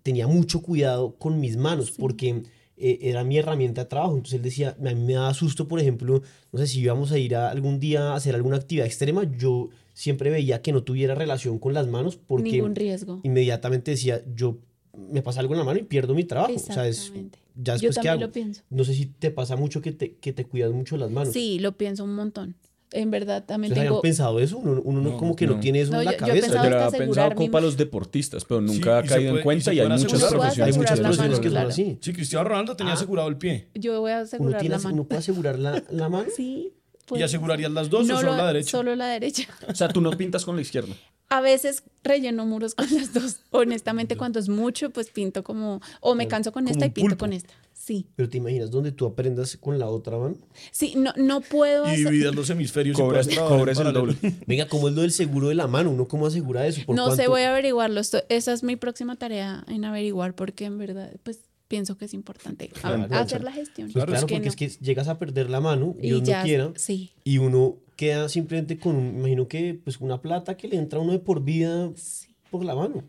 tenía mucho cuidado con mis manos porque eh, era mi herramienta de trabajo. Entonces él decía, a mí me daba susto, por ejemplo, no sé si íbamos a ir a algún día a hacer alguna actividad extrema, yo siempre veía que no tuviera relación con las manos porque Ningún riesgo. inmediatamente decía, yo me pasa algo en la mano y pierdo mi trabajo. O sea, es, Exactamente. ya Yo después qué también hago. lo pienso. No sé si te pasa mucho que te, que te cuidas mucho las manos. Sí, lo pienso un montón. En verdad también ¿Ustedes habían tengo... pensado eso? Uno, uno no, como que no, no. tiene eso No, en la yo- yo cabeza. Yo lo que había pensado mi- para los deportistas, pero nunca Sí, ha y caído en puede- y cuenta y, hay muchas. Uno profesiones. Hay muchas profesiones que son claro. así. Sí, Cristiano Ronaldo tenía Ah. asegurado el pie. Yo voy a Uno, asegurar tiene, la mano. uno puede asegurar la, la mano. Sí. ¿Y pues, asegurarías las dos no o solo lo- la derecha? Solo la derecha. O sea, tú no pintas con la izquierda. A veces relleno muros con las dos. Honestamente, cuando es mucho, pues pinto como... O me canso con esta y pinto con esta. Sí. Pero te imaginas donde tú aprendas con la otra mano. Sí, no, no puedo Y hacer... dividas los hemisferios. y Cobras, cobras el doble. Venga, ¿cómo es lo del seguro de la mano? ¿Uno cómo asegura eso? ¿Por No sé, cuánto? voy a averiguarlo. Esto- esa es mi próxima tarea en averiguar porque en verdad, pues pienso que es importante a- Claro, hacer claro. la gestión. Pues claro, ¿Por qué porque no? es que llegas a perder la mano, Y Dios ya, no quiera, Sí, y uno queda simplemente con, imagino que pues una plata que le entra a uno de por vida sí. por la mano.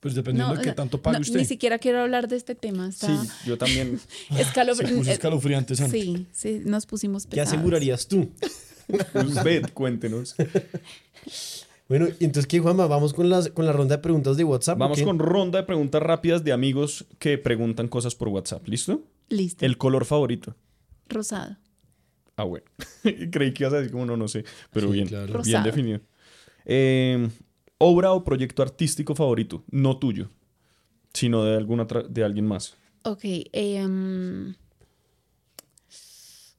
Pues dependiendo de qué tanto pague no, usted. Ni siquiera quiero hablar de este tema. Está Sí, yo también. Se escalofri- puso eh, escalofriante, Santi. Sí, sí, nos pusimos ¿Qué pesados. asegurarías tú? Usted, cuéntenos. Bueno, entonces, ¿qué, Juanma? Vamos con, las, con la ronda de preguntas de WhatsApp. ¿o Vamos qué? con ronda de preguntas rápidas de amigos que preguntan cosas por WhatsApp. ¿Listo? Listo. El color favorito. Rosado. Ah, bueno. Creí que ibas a decir como no, no sé. Pero Sí, bien. claro. Bien definido. Eh, obra o proyecto artístico favorito. No tuyo, sino de, alguna otra- de alguien más. Ok. Eh,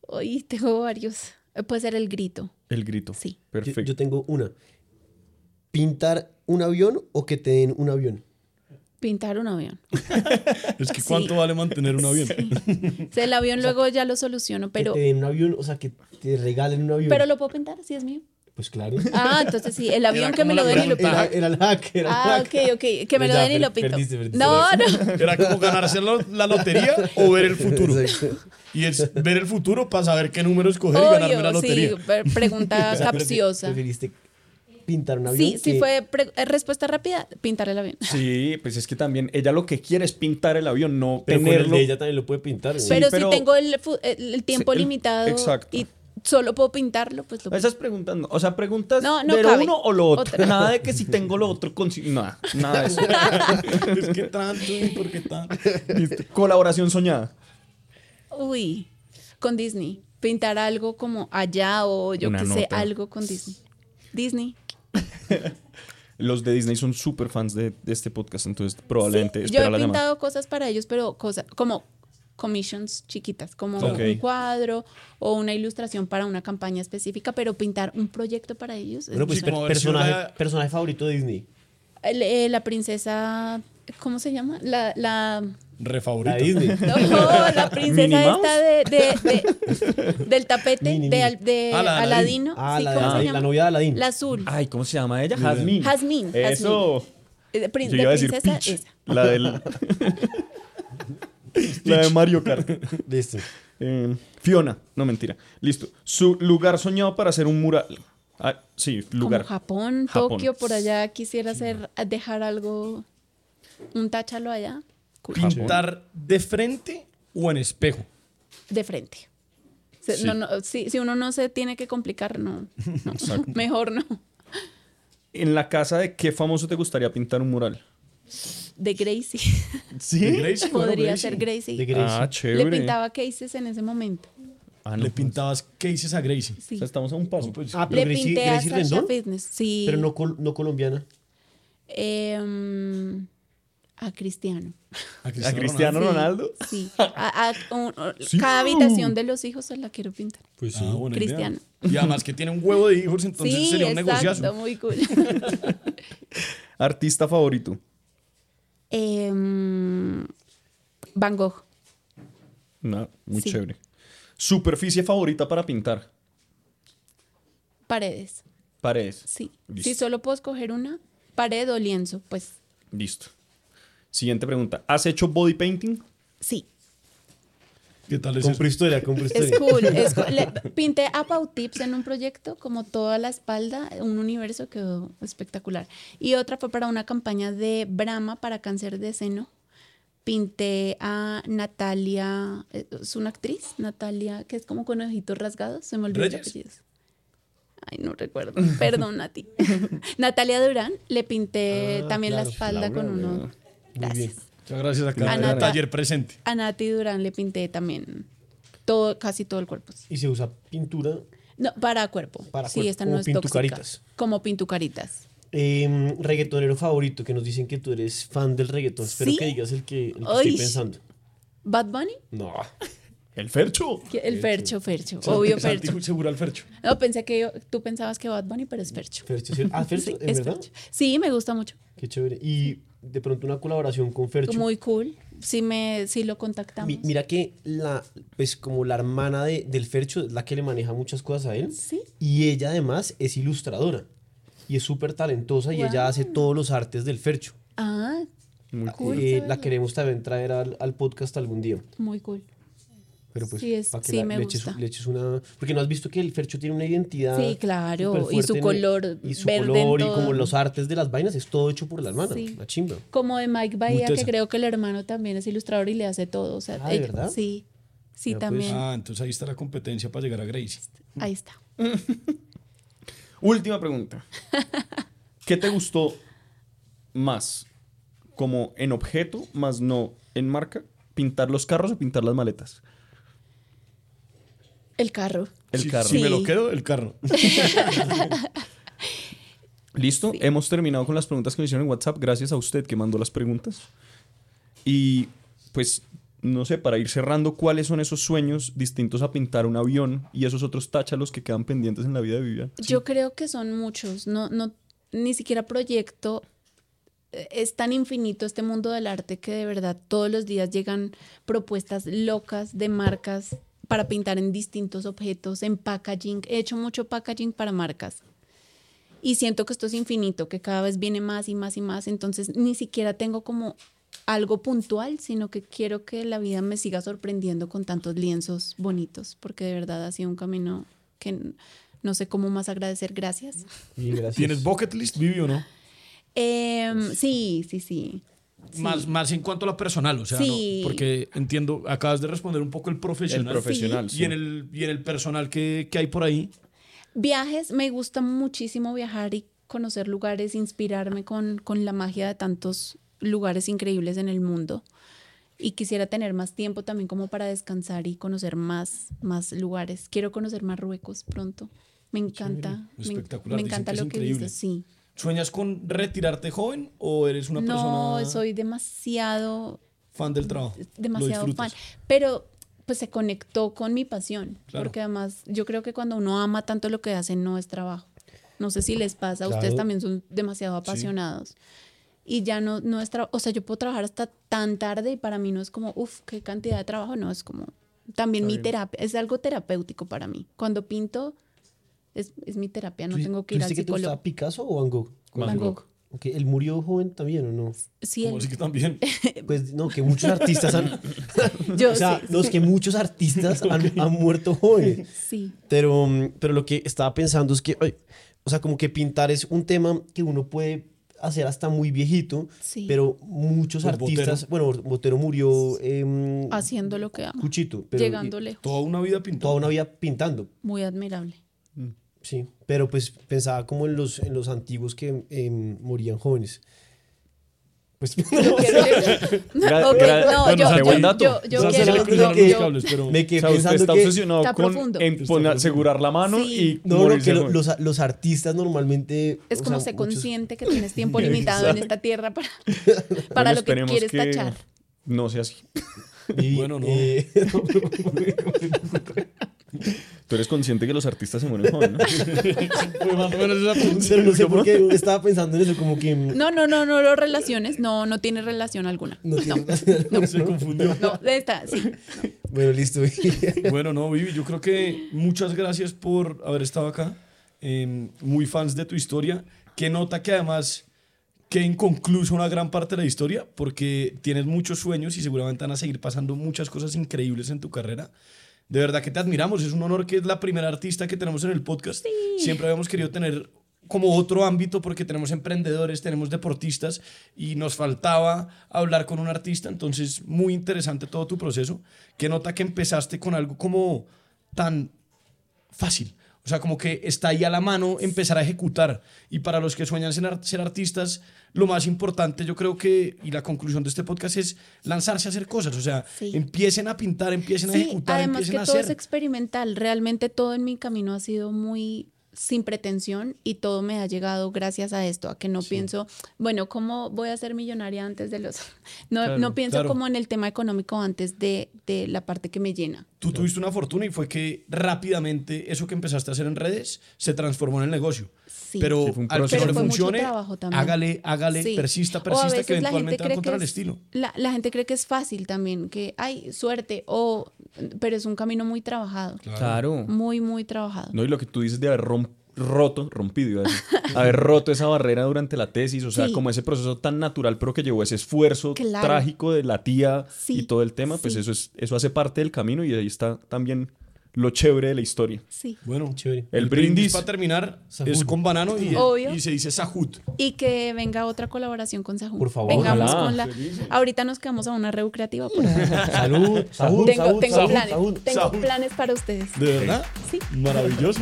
hoy tengo varios. Puede ser el grito. El grito. Sí. Perfecto. yo tengo una. ¿Pintar un avión o que te den un avión? Pintar un avión. Es que Sí. ¿cuánto vale mantener un avión? O sea, el avión luego ya lo soluciono, pero, que te den un avión, o sea, que te regalen un avión. pero lo puedo pintar, si es mío. Pues claro. Ah, entonces sí, el avión Era que me lo la den y lo pinto. Era, era el hack, era el Ah, hack. ok, ok. Que me lo den y lo pinto. perdiste, perdiste. No, no. Era como ganarse lo- la lotería o ver el futuro. Exacto. Y es ver el futuro para saber qué número escoger y ganarme la Obvio, sí. lotería. pre- Pregunta capciosa. Preferiste pintar un avión. Sí, sí fue eh, respuesta rápida, pintar el avión. Sí, pues es que también ella lo que quiere es pintar el avión, no Pero con el tenerlo. de ella también lo puede pintar. pero, pero- si tengo el, tiempo Sí, el- limitado exacto. y solo puedo pintarlo, pues lo Esas preguntas, no. o sea, preguntas No, no de lo uno o lo otro. Otra. Nada de que si tengo lo otro, nada, nada de eso. Es que tanto, ¿y por qué tanto? Listo. Colaboración soñada. Uy, con Disney. Pintar algo como allá o yo que sé, algo con Disney. Disney. Los de Disney son súper fans de, de este podcast, entonces probablemente Sí, yo he la llamada. pintado cosas para ellos, pero cosas como commissions chiquitas, como un cuadro o una ilustración para una campaña específica, pero pintar un proyecto para ellos. es Bueno, pues per- personaje, una- personaje favorito de Disney. El- eh, la princesa, ¿cómo se llama? La, la, Re La Disney. no, la princesa esta de, de- de- del tapete de, Ah, la Aladino. Ah, sí, la, de ¿cómo se Aladín, llama? la novia de Aladín. La azul. Ay, ¿cómo se llama ella? Jazmín. Jazmín. Eso. Eh, De, prin- Yo de iba a decir princesa Peach. esa. La del. la de Mario Kart. Listo. Eh, Fiona, no mentira. Listo. Su lugar soñado para hacer un mural. Ah, sí, lugar. Como Japón, Japón. Tokio, por allá quisiera hacer, dejar algo, un táchalo allá, cool. ¿Pintar de frente o en espejo? de frente. Se- Sí. no, no, si, si uno no se tiene que complicar, no, no, mejor no. ¿En la casa de qué famoso te gustaría pintar un mural? De Gracie, ¿Sí? ¿De Gracie? Bueno, podría Gracie. ser Gracie. De Gracie. Ah, chévere. Le pintaba cases en ese momento, Ah, no, Le pintabas cases a Gracie. sí. O sea, estamos a un paso. Pues, Ah, pero Le Gracie, pinté a Gracie Sasha Rendón, Fitness, sí. pero no, col- no colombiana. Em, a Cristiano, ¿A Cristiano Sí. Ronaldo? sí. A- a- un- Sí. Cada habitación de los hijos se la quiero pintar. Pues Ah, buena idea. Cristiano. Y además que tiene un huevo de hijos, entonces sí, sería un exacto, negociazo. muy cool. Artista favorito. Em, Van Gogh. No, muy Sí. chévere. Superficie favorita para pintar. Paredes. Paredes. Sí. Listo. Si solo puedo escoger una, pared o lienzo, pues Listo. Siguiente pregunta. ¿Has hecho body painting? sí. ¿Qué tal es historia, compro Es historia. cool. es cool. Le- pinté About Tips en un proyecto, como toda la espalda, un universo quedó espectacular. Y otra fue para una campaña de Brahma para cáncer de seno. pinté a Natalia, eh, es una actriz, Natalia, que es como con ojitos rasgados, se me olvidó el apellido. Ay, no recuerdo, perdón a ti. Natalia Durán, le pinté Ah, también la espalda Laura, con uno. Gracias. Muchas gracias. Anata. el taller presente. A Nati Durán le pinté también todo, casi todo el cuerpo. Y se usa pintura. No, para cuerpo. Para sí, cuerpo, esta como no es tóxica. pintucaritas. Como pintucaritas. Eh, reggaetonero favorito, que nos dicen que tú eres fan del reggaetón. Espero ¿Sí? que digas el que, el que Ay. estoy pensando. Bad Bunny, No. El Fercho. el Fercho, Fercho, obvio Santi Fercho. seguro al Fercho. No, pensé que yo- tú pensabas que Bad Bunny, pero es Fercho. Fercho, ¿sí? Ah, Fercho, Sí, ¿en es verdad? Fercho. Sí, me gusta mucho. Qué chévere. Y de pronto una colaboración con Fercho. Muy cool. Si me, si lo contactamos. Mi- mira que la, pues como la hermana de, del Fercho es la que le maneja muchas cosas a él. Sí. Y ella además es ilustradora. Y es súper talentosa y ella hace todos los artes del Fercho. Ah, Muy cool. Eh, la queremos también traer al, al podcast algún día. Muy cool. Pero pues, Sí, es- para que sí, la- me le, eches, gusta. le eches una... Porque no has visto que el Fercho tiene una identidad... Sí, claro, y su color Y su verde en color y todo. como los artes de las vainas, es todo hecho por la hermana. Sí. La chimba. Como de Mike Bahía, que creo que el hermano también es ilustrador y le hace todo. O sea, Ah, ¿de ella- verdad? Sí, sí, Ya, pues. también. Ah, entonces ahí está la competencia para llegar a Gracie. Ahí está. Última pregunta. ¿Qué te gustó más? Como en objeto, más no en marca. ¿Pintar los carros o pintar las maletas? El carro. El Si- carro. Si me Sí. lo quedo, el carro. Listo, hemos terminado con las preguntas que me hicieron en WhatsApp. Gracias a usted que mandó las preguntas. Y pues, no sé, para ir cerrando, ¿cuáles son esos sueños distintos a pintar un avión y esos otros táchalos que quedan pendientes en la vida de Vivian? Yo creo que son muchos. No, no, ni siquiera proyecto. Es tan infinito este mundo del arte que de verdad todos los días llegan propuestas locas de marcas para pintar en distintos objetos, en packaging. He hecho mucho packaging para marcas. Y siento que esto es infinito, que cada vez viene más y más y más. Entonces ni siquiera tengo como algo puntual, sino que quiero que la vida me siga sorprendiendo con tantos lienzos bonitos, porque de verdad ha sido un camino que no sé cómo más agradecer. Gracias. ¿Tienes bucket list, Vivi, o no? Em, sí, sí, sí. Sí. Más, más en cuanto a lo personal, o sea, ¿no? Sí. porque entiendo, acabas de responder un poco el El profesional. profesional. Y en el, y en el personal que, que hay por ahí. Viajes, me gusta muchísimo viajar y conocer lugares, inspirarme con, con la magia de tantos lugares increíbles en el mundo. Y quisiera tener más tiempo también como para descansar y conocer más, más lugares. Quiero conocer Marruecos pronto. Me encanta. me- Espectacular, Me, dicen encanta lo que increíble. dices, sí. ¿Sueñas con retirarte joven o eres una No, persona soy demasiado fan del trabajo? Demasiado fan. Pero pues se conectó con mi pasión. Claro. Porque además yo creo que cuando uno ama tanto lo que hace no es trabajo. No sé si les pasa, Claro. ustedes también son demasiado apasionados. Y ya no, no es trabajo, o sea, yo puedo trabajar hasta tan tarde y para mí no es como, uff, qué cantidad de trabajo, no, es como, también mi terapia, es algo terapéutico para mí. Cuando pinto, es, es mi terapia, no ¿Tú- tengo que ir al te psicólogo. gustaba Picasso o Van Gogh? Van Gogh. Ok, ¿Él murió joven también o no? Sí, él- así que también. Pues no, que muchos artistas han... yo o sea, sí, los que muchos artistas han, han muerto jóvenes. sí. Pero, mm, pero lo que estaba pensando es que, ay, o sea, como que pintar es un tema que uno puede hacer hasta muy viejito, Sí. pero muchos Pues artistas, bueno, Botero murió em, Haciendo lo que amo, cuchito, pero llegando y- lejos, Toda una vida pintando. toda una vida pintando, muy admirable. Sí, pero pues pensaba como en los, en los antiguos que em, morían jóvenes. Pues no, se me quedé O sea, pensando está que obsesionado Está con profundo. en poner- asegurar la mano Sí. y no, no, que lo- los, los artistas normalmente Es como sea, sé muchos- consciente que tienes tiempo limitado en esta tierra para, para Bueno, lo que quieres que tachar. No sea así. Y, Bueno, no. eh, Tú eres consciente que los artistas se mueren jóvenes, ¿no? Fue más o menos esa pregunta. pero no sé por qué estaba pensando en eso, como que No, no, no, no lo relaciones, no, no tiene relación alguna. no No, tiene- no, Se confundió. no, está, sí. Bueno, listo. Bueno, no, Vivi, yo creo que muchas gracias por haber estado acá. Eh, muy fans de tu historia. Que nota que además que inconcluso una gran parte de la historia, porque tienes muchos sueños y seguramente van a seguir pasando muchas cosas increíbles en tu carrera. De verdad que te admiramos. Es un honor que es la primera artista que tenemos en el podcast. Siempre habíamos querido tener como otro ámbito porque tenemos emprendedores, tenemos deportistas y nos faltaba hablar con un artista, entonces muy interesante todo tu proceso. Qué nota que empezaste con algo como tan fácil. O sea, como que está ahí a la mano empezar a ejecutar. Y para los que sueñan ser, ser artistas, lo más importante yo creo que, y la conclusión de este podcast es lanzarse a hacer cosas. O sea, Sí. empiecen a pintar, empiecen a Sí, ejecutar, además empiecen que a todo hacer. es experimental. Realmente todo en mi camino ha sido muy sin pretensión y todo me ha llegado gracias a esto, a que no pienso, bueno, ¿cómo voy a ser millonaria antes de los... No, Claro, no pienso claro. como en el tema económico antes de, de la parte que me llena. Tú tuviste una fortuna y fue que rápidamente eso que empezaste a hacer en redes se transformó en el negocio. Sí. Pero Sí, fue un al que no le funcione, trabajo también. hágale, hágale, Sí. persista, O a persista, veces que eventualmente va a encontrar el es- estilo. La, la gente cree que es fácil también, que, ay, suerte, o, pero es un camino muy trabajado. Claro. Muy, muy trabajado. No, y lo que tú dices de haber rom- roto, rompido, iba a decir, haber roto esa barrera durante la tesis, o sea, Sí. como ese proceso tan natural, pero que llevó ese esfuerzo Claro. trágico de la tía Sí, y todo el tema, pues sí. eso, es, eso hace parte del camino y ahí está también lo chévere de la historia. Sí. Bueno, Chévere. El brindis. para terminar Sahut. es con banano y, Obvio. y se dice Sahut. Y que venga otra colaboración con Sahú. Por favor. Vengamos Ojalá. con la. Ahorita nos quedamos a una recreativa. Por favor. Salud, salud, tengo salud, tengo salud, planes. Tengo planes para ustedes. ¿De verdad? Sí. Maravilloso.